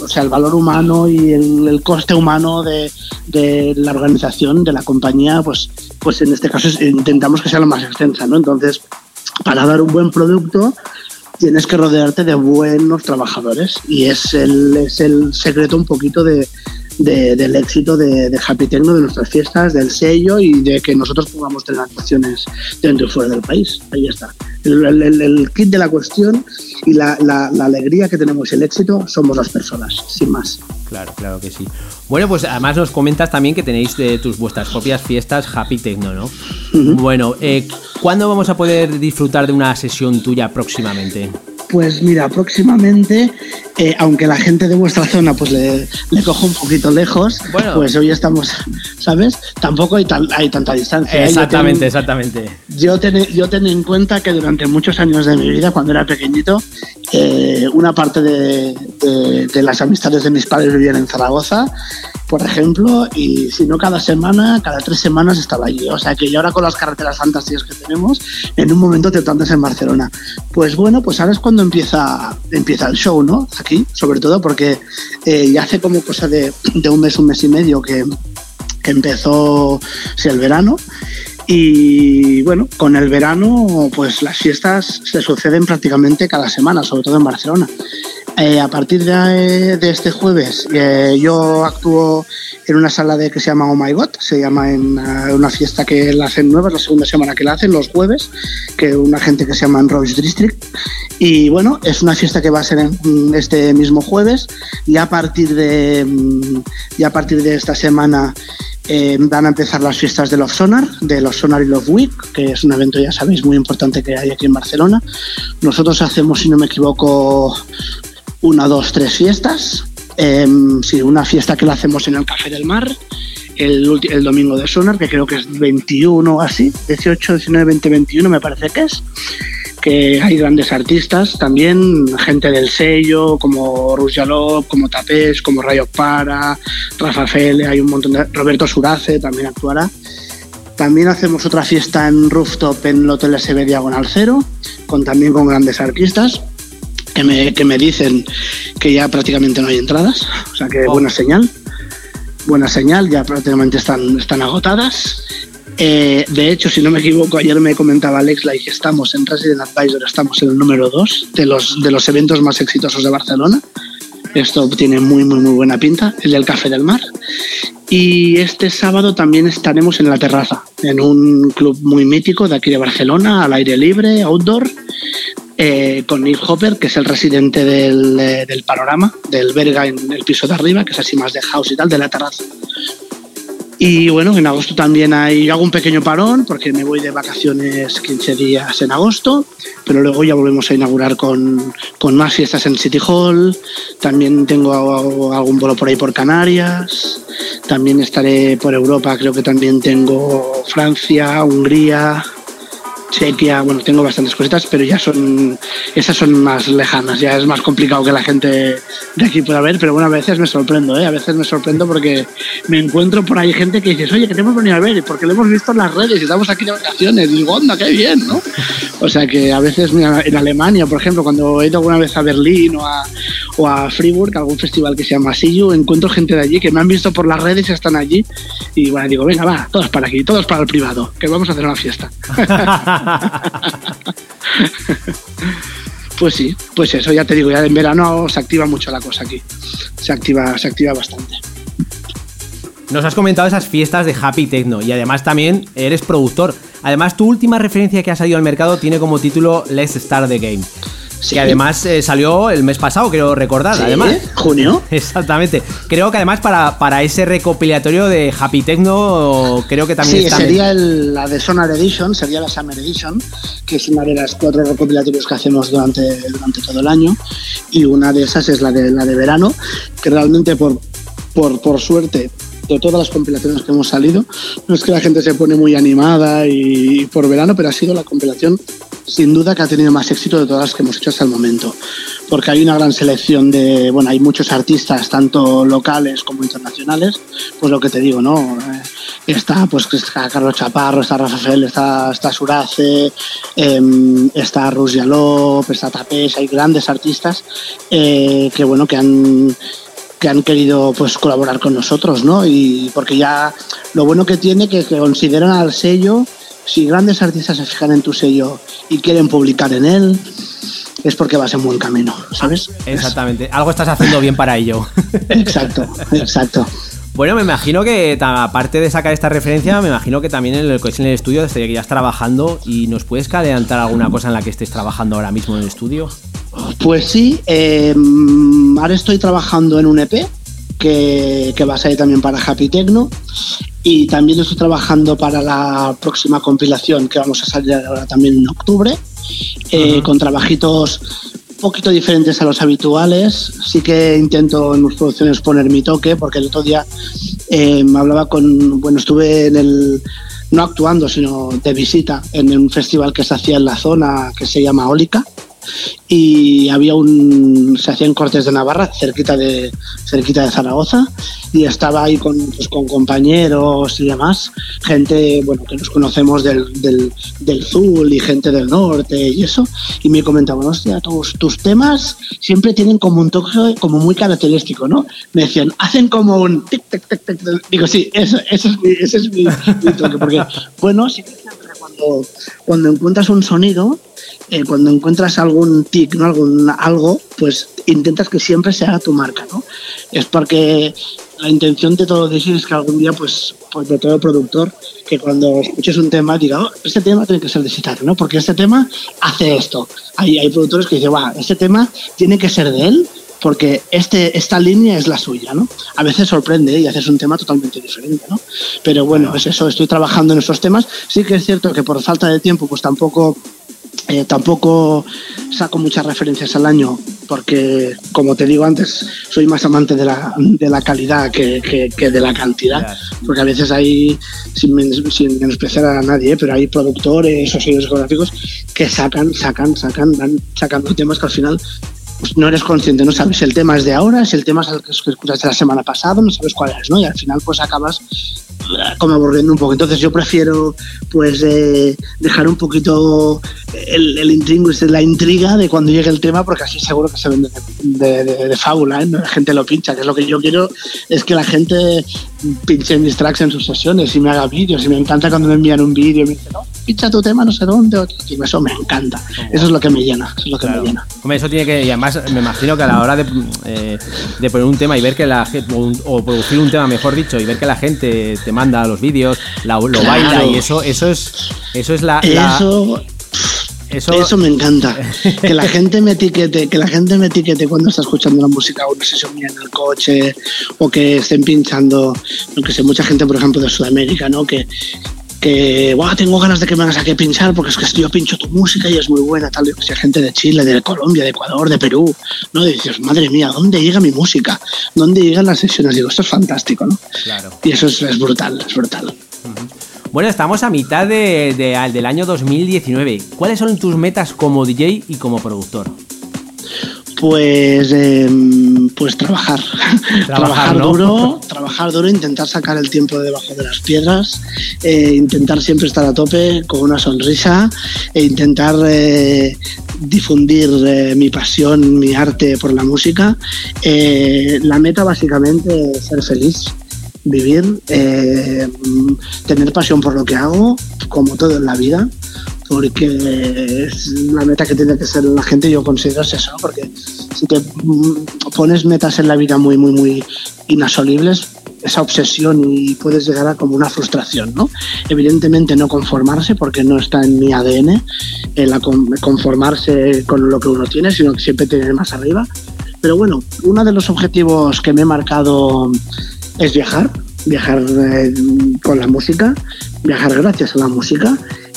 o sea, el valor humano y el, coste humano de, la organización de la compañía, pues, pues en este caso intentamos que sea lo más extensa, ¿no? Entonces, para dar un buen producto tienes que rodearte de buenos trabajadores y es el, es el secreto un poquito de, del éxito de, Happy Techno, de nuestras fiestas, del sello y de que nosotros podamos tener actuaciones dentro y fuera del país. Ahí está. El, kit de la cuestión y la, alegría que tenemos el éxito somos las personas, sin más. Claro, claro que sí. Bueno, pues además nos comentas también que tenéis de tus vuestras propias fiestas Happy Techno, ¿no? Bueno, eh, ¿cuándo vamos a poder disfrutar de una sesión tuya próximamente? Pues mira, próximamente, eh, aunque la gente de vuestra zona pues le, cojo un poquito lejos, pues hoy estamos, ¿sabes? Tampoco hay, hay tanta distancia. ¿eh? Exactamente, exactamente. Yo ten, yo ten en cuenta que durante muchos años de mi vida, cuando era pequeñito, eh, una parte de, de, las amistades de mis padres vivían en Zaragoza por ejemplo, y si no cada semana, cada tres semanas estaba allí. O sea que y ahora con las carreteras fantásticas que tenemos, en un momento te plantas en Barcelona. Pues bueno, pues ahora es cuando empieza, empieza el show, ¿no? Aquí, sobre todo porque eh, ya hace como cosa de, un mes, un mes y medio que, empezó el verano. Y bueno, con el verano, pues las fiestas se suceden prácticamente cada semana, sobre todo en Barcelona. Eh, a partir de, este jueves eh, yo actúo en una sala de que se llama Oh My God, se llama en eh, una fiesta que la hacen nueva, la segunda semana que la hacen, los jueves, que una gente que se llama Royce District. Y bueno, es una fiesta que va a ser en, este mismo jueves y a partir de, mm, y a partir de esta semana van a empezar las fiestas de Love Sonar, de Love Sonar y Love Week, que es un evento, ya sabéis, muy importante que hay aquí en Barcelona. Nosotros hacemos, si no me equivoco, una, dos, tres fiestas. Em, sí, una fiesta que la hacemos en el Café del Mar el, el domingo de Sonar, que creo que es 21 o así, 18, 19, 20, 21 me parece que es. Que hay grandes artistas también, gente del sello, como Rus como Tapés, como Rayo Para, Rafa Fele, hay un montón de. Roberto Surace también actuará. También hacemos otra fiesta en rooftop en el Hotel SB Diagonal Cero, con, también con grandes artistas que me, que me dicen que ya prácticamente no hay entradas, o sea que oh. buena señal, buena señal, ya prácticamente están, están agotadas. Eh, de hecho, si no me equivoco, ayer me comentaba Alex que estamos en Resident Advisor, estamos en el número 2 de los, de los eventos más exitosos de Barcelona. Esto tiene muy, muy, muy buena pinta, el del Café del Mar. Y este sábado también estaremos en la terraza, en un club muy mítico de aquí de Barcelona, al aire libre, outdoor, eh, con Nick Hopper, que es el residente del, eh, del, panorama, del Verga en el piso de arriba, que es así más de house y tal, de la terraza. Y bueno, en agosto también hay, hago un pequeño parón porque me voy de vacaciones 15 días en agosto, pero luego ya volvemos a inaugurar con, con más fiestas en City Hall. También tengo algún vuelo por ahí por Canarias. También estaré por Europa, creo que también tengo Francia, Hungría, Chequia, bueno, tengo bastantes cositas, pero ya son, esas son más lejanas, ya es más complicado que la gente de aquí pueda ver, pero bueno, a veces me sorprendo, ¿eh? a veces me sorprendo porque me encuentro por ahí gente que dices, oye, que te hemos venido a ver, porque lo hemos visto en las redes y estamos aquí de vacaciones, y digo, onda, qué bien, ¿no? O sea que a veces en Alemania, por ejemplo, cuando he ido alguna vez a Berlín o a, o a Friburg, algún festival que se llama Sillu, encuentro gente de allí que me han visto por las redes y están allí, y bueno, digo, venga, va, todos para aquí, todos para el privado, que vamos a hacer una fiesta. pues sí, pues eso, ya te digo, ya en verano se activa mucho la cosa aquí. Se activa, se activa bastante. Nos has comentado esas fiestas de Happy Techno y además también eres productor. Además, tu última referencia que ha salido al mercado tiene como título Let's Start the Game. Que además eh, salió el mes pasado, creo recordar. Sí, además. junio. Exactamente. Creo que además para, para ese recopilatorio de Happy Techno, creo que también Sí, está. sería el- la de Sonar Edition, sería la Summer Edition, que es una de las cuatro recopilatorios que hacemos durante, durante todo el año. Y una de esas es la de, la de verano, que realmente por, por, por suerte de todas las compilaciones que hemos salido, no es que la gente se pone muy animada y, por verano, pero ha sido la compilación sin duda que ha tenido más éxito de todas las que hemos hecho hasta el momento, porque hay una gran selección de, bueno, hay muchos artistas, tanto locales como internacionales, pues lo que te digo, ¿no? Eh, Está, pues, está Carlos Chaparro, está Rafael, está, está Surace, em, está Rus Yalop, está Tapés, hay grandes artistas eh, que, bueno, que han que han querido pues colaborar con nosotros, ¿no? Y porque ya lo bueno que tiene que, que consideran al sello, si grandes artistas se fijan en tu sello y quieren publicar en él, es porque vas en buen camino, ¿sabes? Exactamente. Algo estás haciendo bien para ello. Exacto, exacto. Bueno, me imagino que aparte de sacar esta referencia, me imagino que también en el, en el estudio, desde que ya estás trabajando, y nos puedes adelantar alguna cosa en la que estés trabajando ahora mismo en el estudio. Pues sí, eh, ahora estoy trabajando en un EP que, que va a salir también para Happy Techno. Y también estoy trabajando para la próxima compilación que vamos a salir ahora también en octubre eh, con trabajitos poquito diferentes a los habituales. Sí que intento en mis producciones poner mi toque porque el otro día eh, hablaba con, bueno, estuve en el, no actuando, sino de visita en un festival que se hacía en la zona que se llama Ólica y había un se hacían cortes de Navarra cerquita de cerquita de Zaragoza y estaba ahí con, pues, con compañeros y demás gente bueno que nos conocemos del, del, del Zul y gente del norte y eso y me comentaban hostia tus, tus temas siempre tienen como un toque como muy característico no me decían hacen como un tic tic tic tic digo sí eso, eso es mi, ese es mi, mi toque porque bueno sí cuando encuentras un sonido eh, cuando encuentras algún tic, ¿no? algún algo, pues intentas que siempre sea tu marca, ¿no? Es porque la intención de todo eso es que algún día, pues, pues de todo productor, que cuando escuches un tema diga, oh, este tema tiene que ser de Sitar, ¿no? Porque este tema hace esto. Hay, hay productores que dicen, va, este tema tiene que ser de él porque este, esta línea es la suya, ¿no? A veces sorprende y haces un tema totalmente diferente, ¿no? Pero bueno, es eso, estoy trabajando en esos temas. Sí que es cierto que por falta de tiempo, pues tampoco eh, tampoco saco muchas referencias al año porque, como te digo antes, soy más amante de la, de la calidad que, que- que de la cantidad. Porque a veces hay, sin, sin menospreciar a nadie, ¿eh? pero hay productores o sellos discográficos que sacan, sacan, sacan, van sacando temas que al final pues, no eres consciente, no sabes si el tema es de ahora, si el tema es el que escuchaste la semana pasada, no sabes cuál es, ¿no? Y al final pues acabas eh, como aburriendo un poco. Entonces yo prefiero pues eh, dejar un poquito el, el intrigo, la intriga de cuando llegue el tema, porque así seguro que se vende de, fábula, ¿eh? la gente lo pincha, que es lo que yo quiero, es que la gente pinche mis tracks en sus sesiones y me haga vídeos y me encanta cuando me envían un vídeo y me dicen, no, pincha tu tema no sé dónde, o- y eso me encanta, eso es lo que me llena, eso es lo que me llena. Hombre, eso tiene que. Y además, me imagino que a la hora de, eh, de poner un tema y ver que la gente. O, producir un tema, mejor dicho, y ver que la gente te manda los vídeos, la- lo Claro. baila y eso, eso es. Eso es la. la- Eso, eso, eso me encanta. Que la gente me etiquete, que la gente me etiquete cuando está escuchando la música o una sesión mía en el coche o que estén pinchando, no que sé, mucha gente, por ejemplo, de Sudamérica, ¿no? Que que "Buah, tengo ganas de que me hagas aquí pinchar porque es que yo pincho tu música y es muy buena, tal, yo que sé, gente de Chile, de Colombia, de Ecuador, de Perú, ¿no? Y dices, madre mía, ¿dónde llega mi música? ¿Dónde llegan las sesiones? Digo, esto es fantástico, ¿no? Claro. Y eso es, es brutal, es brutal. Bueno, estamos a mitad de- de- al- del año 2019. ¿Cuáles son tus metas como DJ y como productor? Pues, em, pues trabajar. Trabajar, ¿no? duro, trabajar duro, intentar sacar el tiempo de debajo de las piedras, eh, intentar siempre estar a tope con una sonrisa e intentar eh, difundir eh, mi pasión, mi arte por la música. La meta básicamente es ser feliz, vivir, eh, tener pasión por lo que hago, como todo en la vida porque es la meta que tiene que ser la gente, yo considero es eso, porque si te mm, pones metas en la vida muy, muy, muy inasolibles, esa obsesión y puedes llegar a como una frustración, ¿no? Evidentemente no conformarse porque no está en mi ADN el conformarse con lo que uno tiene, sino que siempre tener más arriba. Pero bueno, uno de los objetivos que me he marcado es viajar, viajar eh, con la música, viajar gracias a la música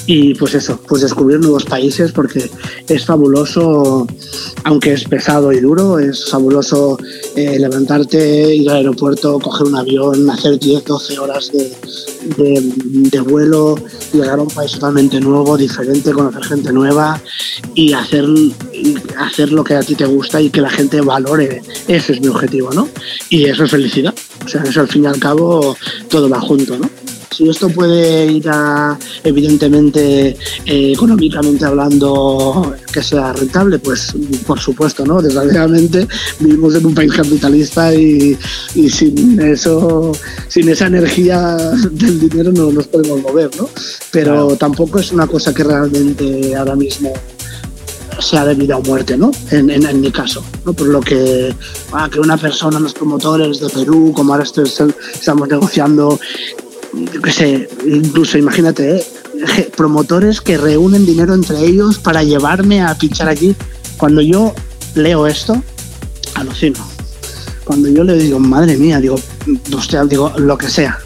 y pues eso, pues descubrir nuevos países porque es fabuloso, aunque es pesado y duro, es fabuloso eh, levantarte, ir al aeropuerto, coger un avión, hacer 10, 12 horas de, vuelo, llegar a un país totalmente nuevo, diferente, conocer gente nueva y hacer, hacer lo que a ti te gusta y que la gente valore. Ese es mi objetivo, ¿no? Y eso es felicidad. O sea, eso al fin y al cabo todo va junto, ¿no? Si esto puede ir a, evidentemente, eh, económicamente hablando, que sea rentable, pues por supuesto, ¿no? Desgraciadamente vivimos en un país capitalista y, sin eso, sin esa energía del dinero no nos podemos mover, ¿no? Pero tampoco es una cosa que realmente ahora mismo sea de vida o muerte, ¿no? En, mi caso. Por lo que, ah, que una persona, los promotores de Perú, como ahora estamos negociando yo sé, incluso imagínate, ¿eh? promotores que reúnen dinero entre ellos para llevarme a pinchar allí. Cuando yo leo esto, alucino. Cuando yo le digo, madre mía, digo, hostia, digo, lo que sea.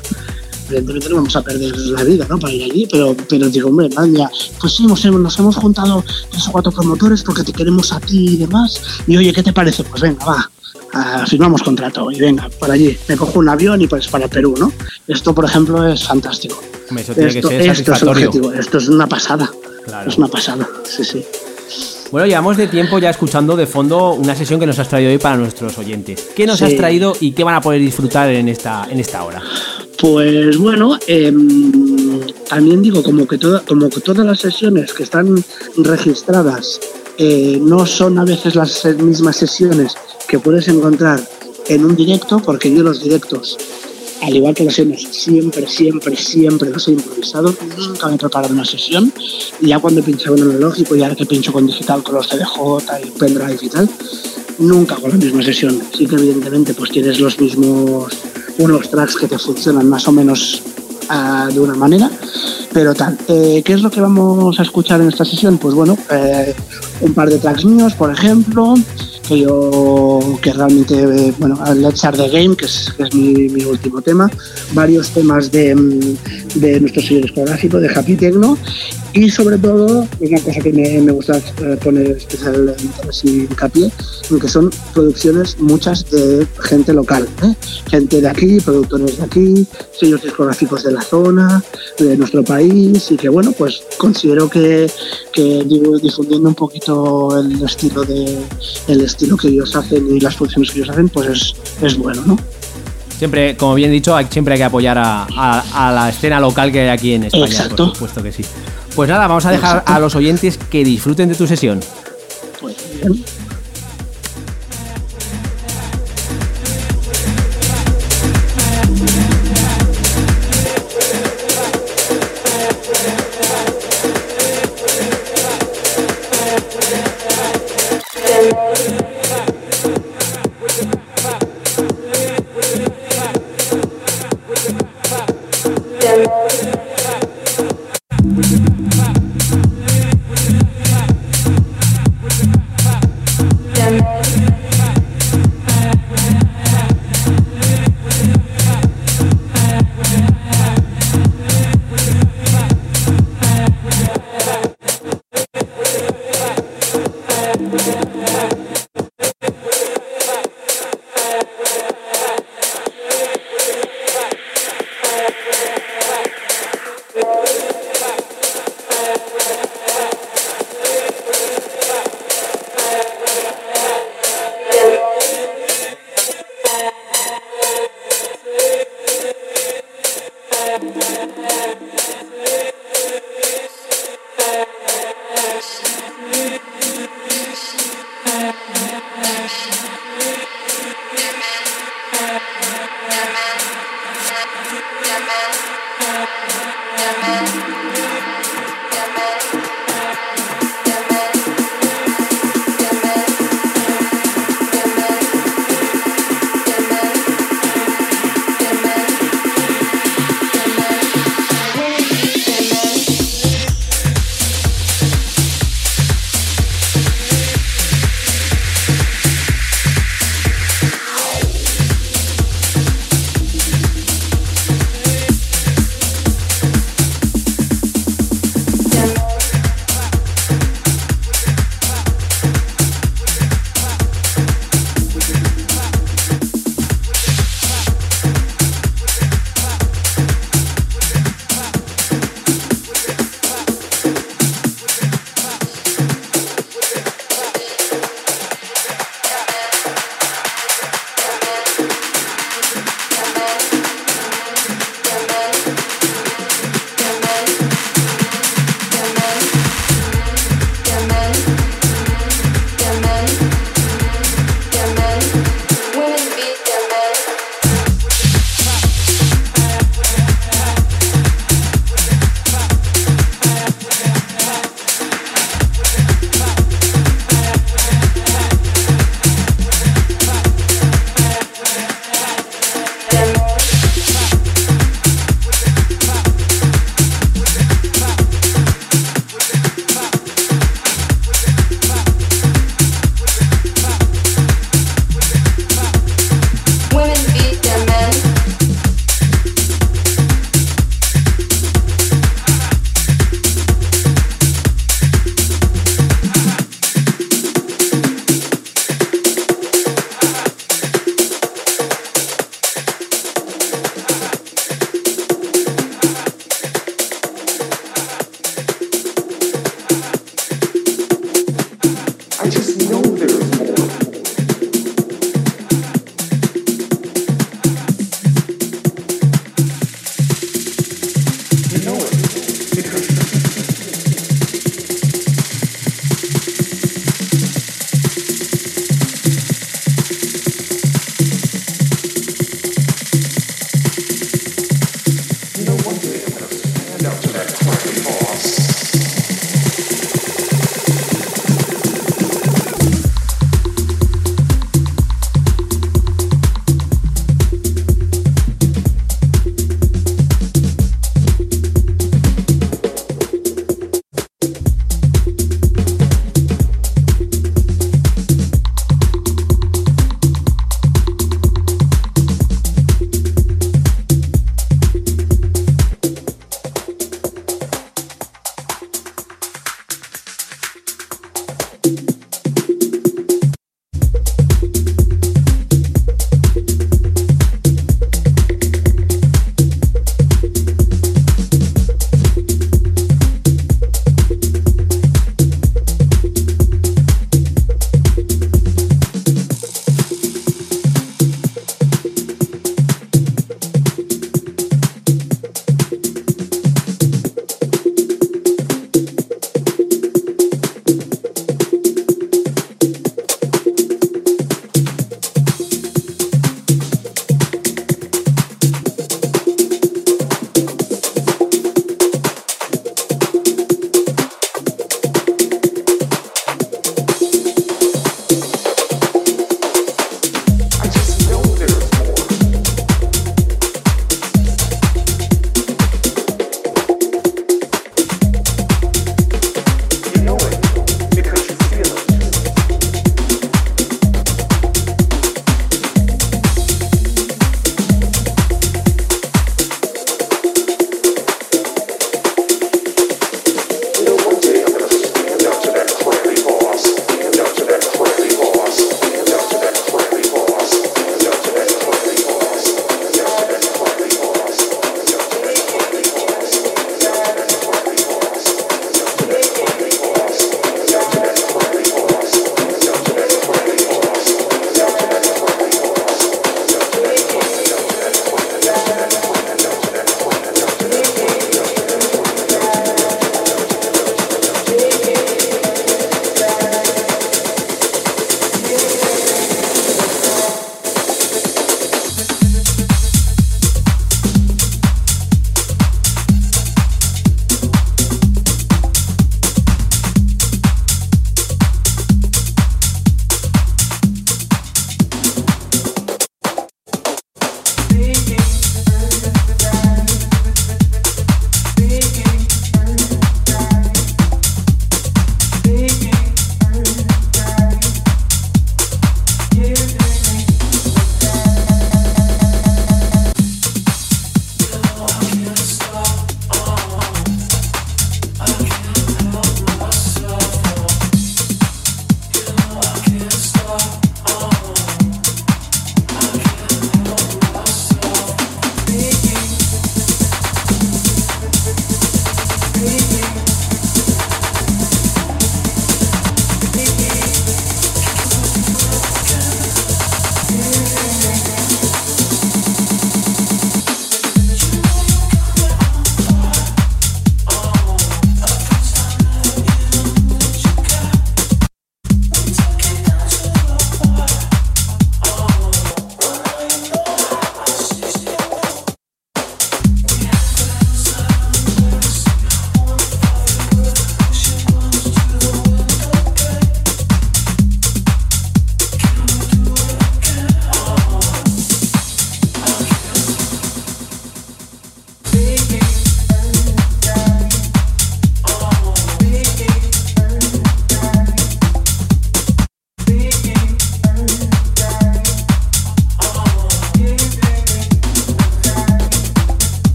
Evidentemente no vamos a perder la vida, ¿no? Para ir allí, pero, pero digo, hombre, mía, pues sí, nos hemos, nos hemos juntado tres o cuatro promotores porque te queremos a ti y demás. Y oye, ¿qué te parece? Pues venga, va, uh, firmamos contrato y venga, por allí, me cojo un avión y pues para Perú, ¿no? Esto, por ejemplo, es fantástico. Eso tiene esto, que ser esto es objetivo, esto es una pasada. Es una pasada, sí, sí. Bueno, llevamos de tiempo ya escuchando de fondo una sesión que nos has traído hoy para nuestros oyentes. ¿Qué nos has traído y qué van a poder disfrutar en esta, en esta hora? Pues bueno, eh, también digo, como que, como que todas las sesiones que están registradas eh, no son a veces las mismas sesiones que puedes encontrar en un directo, porque yo los directos, al igual que las sesiones, siempre, siempre, siempre los he improvisado, nunca me he preparado una sesión, ya cuando he pinchado en analógico y ahora que pincho con digital con los CDJ y pendrive y tal, nunca hago la misma sesión. Sí que evidentemente pues tienes los mismos, unos tracks que te funcionan más o menos uh, de una manera, pero tal. Eh, ¿Qué es lo que vamos a escuchar en esta sesión? Pues bueno, eh, un par de tracks míos, por ejemplo, yo que realmente bueno Let's Start the Game que es, mi, último tema varios temas de, de nuestro sello discográfico de Happy Techno y sobre todo una cosa que me, me gusta eh, poner especial y hincapié en que son producciones muchas de gente local ¿eh? gente de aquí productores de aquí sellos discográficos de la zona de nuestro país y que bueno pues considero que, que difundiendo un poquito el estilo de el estilo que ellos hacen y las producciones que ellos hacen, pues es, es bueno, ¿no? Siempre, como bien dicho, siempre hay que apoyar a, la escena local que hay aquí en España, Exacto. por supuesto que sí. Pues nada, vamos a dejar a los oyentes que disfruten de tu sesión. Pues bien. Testament.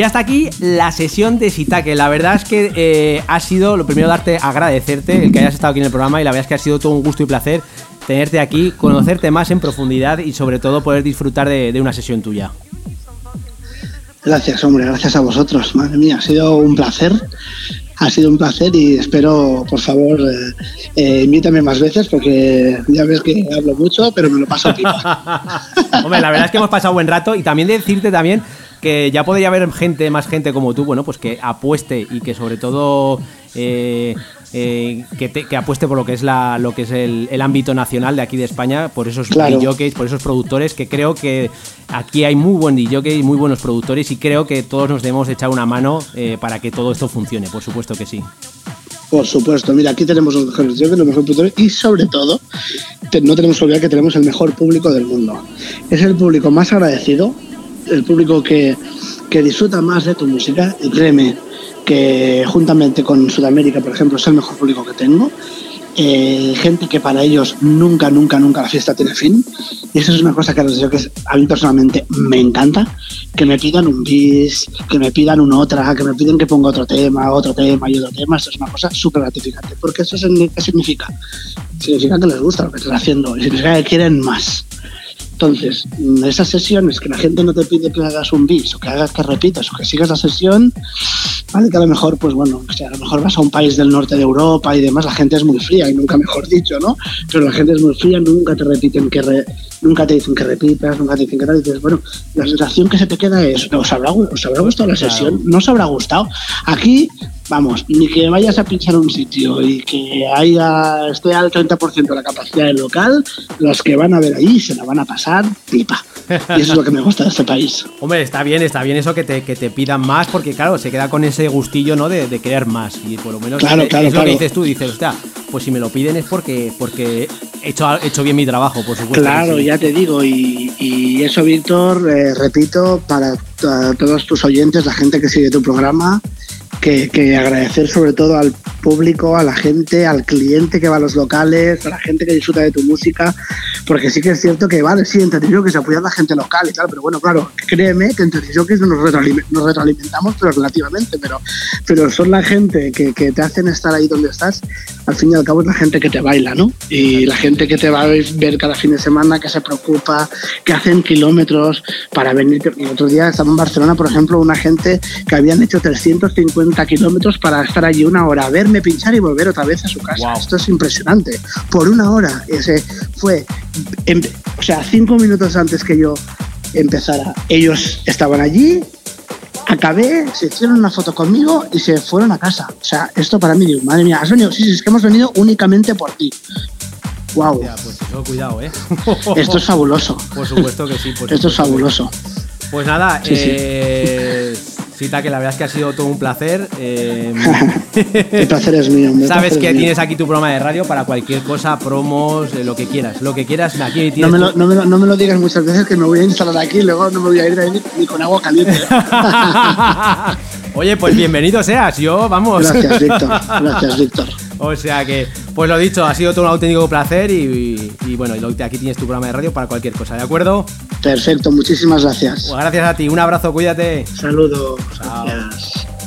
Ya está aquí la sesión de Sitake. La verdad es que eh, ha sido, lo primero, darte, agradecerte el que hayas estado aquí en el programa y la verdad es que ha sido todo un gusto y placer tenerte aquí, conocerte más en profundidad y sobre todo poder disfrutar de, de una sesión tuya. Gracias, hombre, gracias a vosotros. Madre mía, ha sido un placer. Ha sido un placer y espero, por favor, eh, eh, invítame más veces porque ya ves que hablo mucho, pero me lo paso pipa. Hombre, la verdad es que hemos pasado buen rato y también decirte también que ya podría haber gente, más gente como tú, bueno, pues que apueste y que sobre todo eh, eh, que, te- que apueste por lo que es la, lo que es el, el ámbito nacional de aquí de España, por esos Claro. DJs, por esos productores, que creo que aquí hay muy buen DJ muy buenos productores y creo que todos nos debemos echar una mano eh, para que todo esto funcione, por supuesto que sí. Por supuesto, mira, aquí tenemos los mejores DJs, los mejores productores y sobre todo, no tenemos que olvidar que tenemos el mejor público del mundo. Es el público más agradecido, el público que, que disfruta más de tu música y créeme que juntamente con Sudamérica, por ejemplo, es el mejor público que tengo. Eh, gente que para ellos nunca, nunca, nunca la fiesta tiene fin. Y eso es una cosa que DJs a mí personalmente me encanta. Que me pidan un bis, que me pidan una otra, que me piden que ponga otro tema, otro tema y otro tema. Eso es una cosa súper gratificante. Porque eso ¿qué significa? Significa que les gusta lo que estás haciendo significa que quieren más. Entonces, mm, esas sesiones que la gente no te pide que hagas un bis o que hagas que repitas o que sigas la sesión, vale que a lo mejor, pues bueno, o sea, a lo mejor vas a un país del norte de Europa y demás, la gente es muy fría y nunca mejor dicho, ¿no? Pero la gente es muy fría, nunca te repiten que re- nunca te dicen que repitas, nunca te dicen que tal, y dices, bueno, la sensación que se te queda es, ¿os habrá, os habrá gustado la sesión? ¿No os habrá gustado? Aquí, vamos, ni que vayas a pinchar un sitio y que haya, esté al 30% de la capacidad del local, los que van a ver ahí se la van a pasar pipa. Y eso es lo que me gusta de este país. Hombre, está bien, está bien eso que te, que te pidan más, porque claro, se queda con ese gustillo, ¿no? De, de querer más. Y por lo menos Claro, es, claro, es lo que claro. dices tú, dices, hostia, pues si me lo piden es porque, porque he hecho, he hecho bien mi trabajo, por supuesto. Claro, sí. ya te digo, y, y eso, Víctor, eh, repito, para to- todos tus oyentes, la gente que sigue tu programa, que, que agradecer sobre todo al público, a la gente, al cliente que va a los locales, a la gente que disfruta de tu música, porque sí que es cierto que, vale, sí, entre que se apoya a la gente local y tal, pero bueno, claro, créeme que entre que nos, retroalime- nos retroalimentamos, pero relativamente, pero, pero son la gente que, que te hacen estar ahí donde estás, al fin y al cabo es la gente que te baila, ¿no? Y la gente que te va a ver cada fin de semana, que se preocupa, que hacen kilómetros para venir. El otro día estaba en Barcelona, por ejemplo, una gente que habían hecho 350 kilómetros para estar allí una hora, verme pinchar y volver otra vez a su casa. Esto es impresionante. Por una hora. Ese fue, em- o sea, cinco minutos antes que yo empezara, ellos estaban allí, acabé, se hicieron una foto conmigo y se fueron a casa. O sea, esto para mí, digo, madre mía, has venido, sí, sí, es que hemos venido únicamente por ti. Wow. Pues eso, cuidado, ¿eh? Esto es fabuloso. Por supuesto que sí. por Esto es que fabuloso. Pues nada, Sí, sí. eh, Cita, que la verdad es que ha sido todo un placer. eh, El placer es mío. Sabes que mío. tienes aquí tu programa de radio para cualquier cosa, promos, eh, lo que quieras. Lo que quieras, aquí No tienes me, lo, no, me lo, no me lo digas muchas veces que me voy a instalar aquí y luego no me voy a ir de ahí ni con agua caliente. Oye, pues bienvenido seas, yo, vamos. Gracias, Víctor. Gracias, Víctor. O sea que, pues lo dicho, ha sido todo un auténtico placer y, y bueno, y aquí tienes tu programa de radio para cualquier cosa, ¿de acuerdo? Perfecto, muchísimas gracias. Pues gracias a ti, un abrazo, cuídate. Saludos. Chao. Gracias.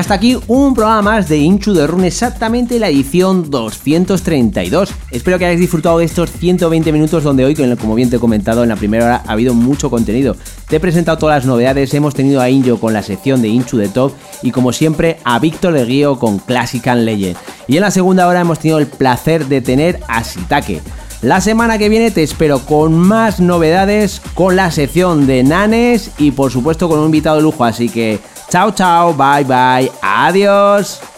Ya está aquí un programa más de Inchu de Run, exactamente la edición 232. Espero que hayáis disfrutado de estos 120 minutos donde hoy, como bien te he comentado en la primera hora, ha habido mucho contenido. Te he presentado todas las novedades, hemos tenido a Injo con la sección de Inchu de Top y como siempre a Víctor de Guío con Classic and Legend. Y en la segunda hora hemos tenido el placer de tener a Sitake. La semana que viene te espero con más novedades, con la sección de Nanes y por supuesto con un invitado de lujo, así que chao chao, bye bye, adiós.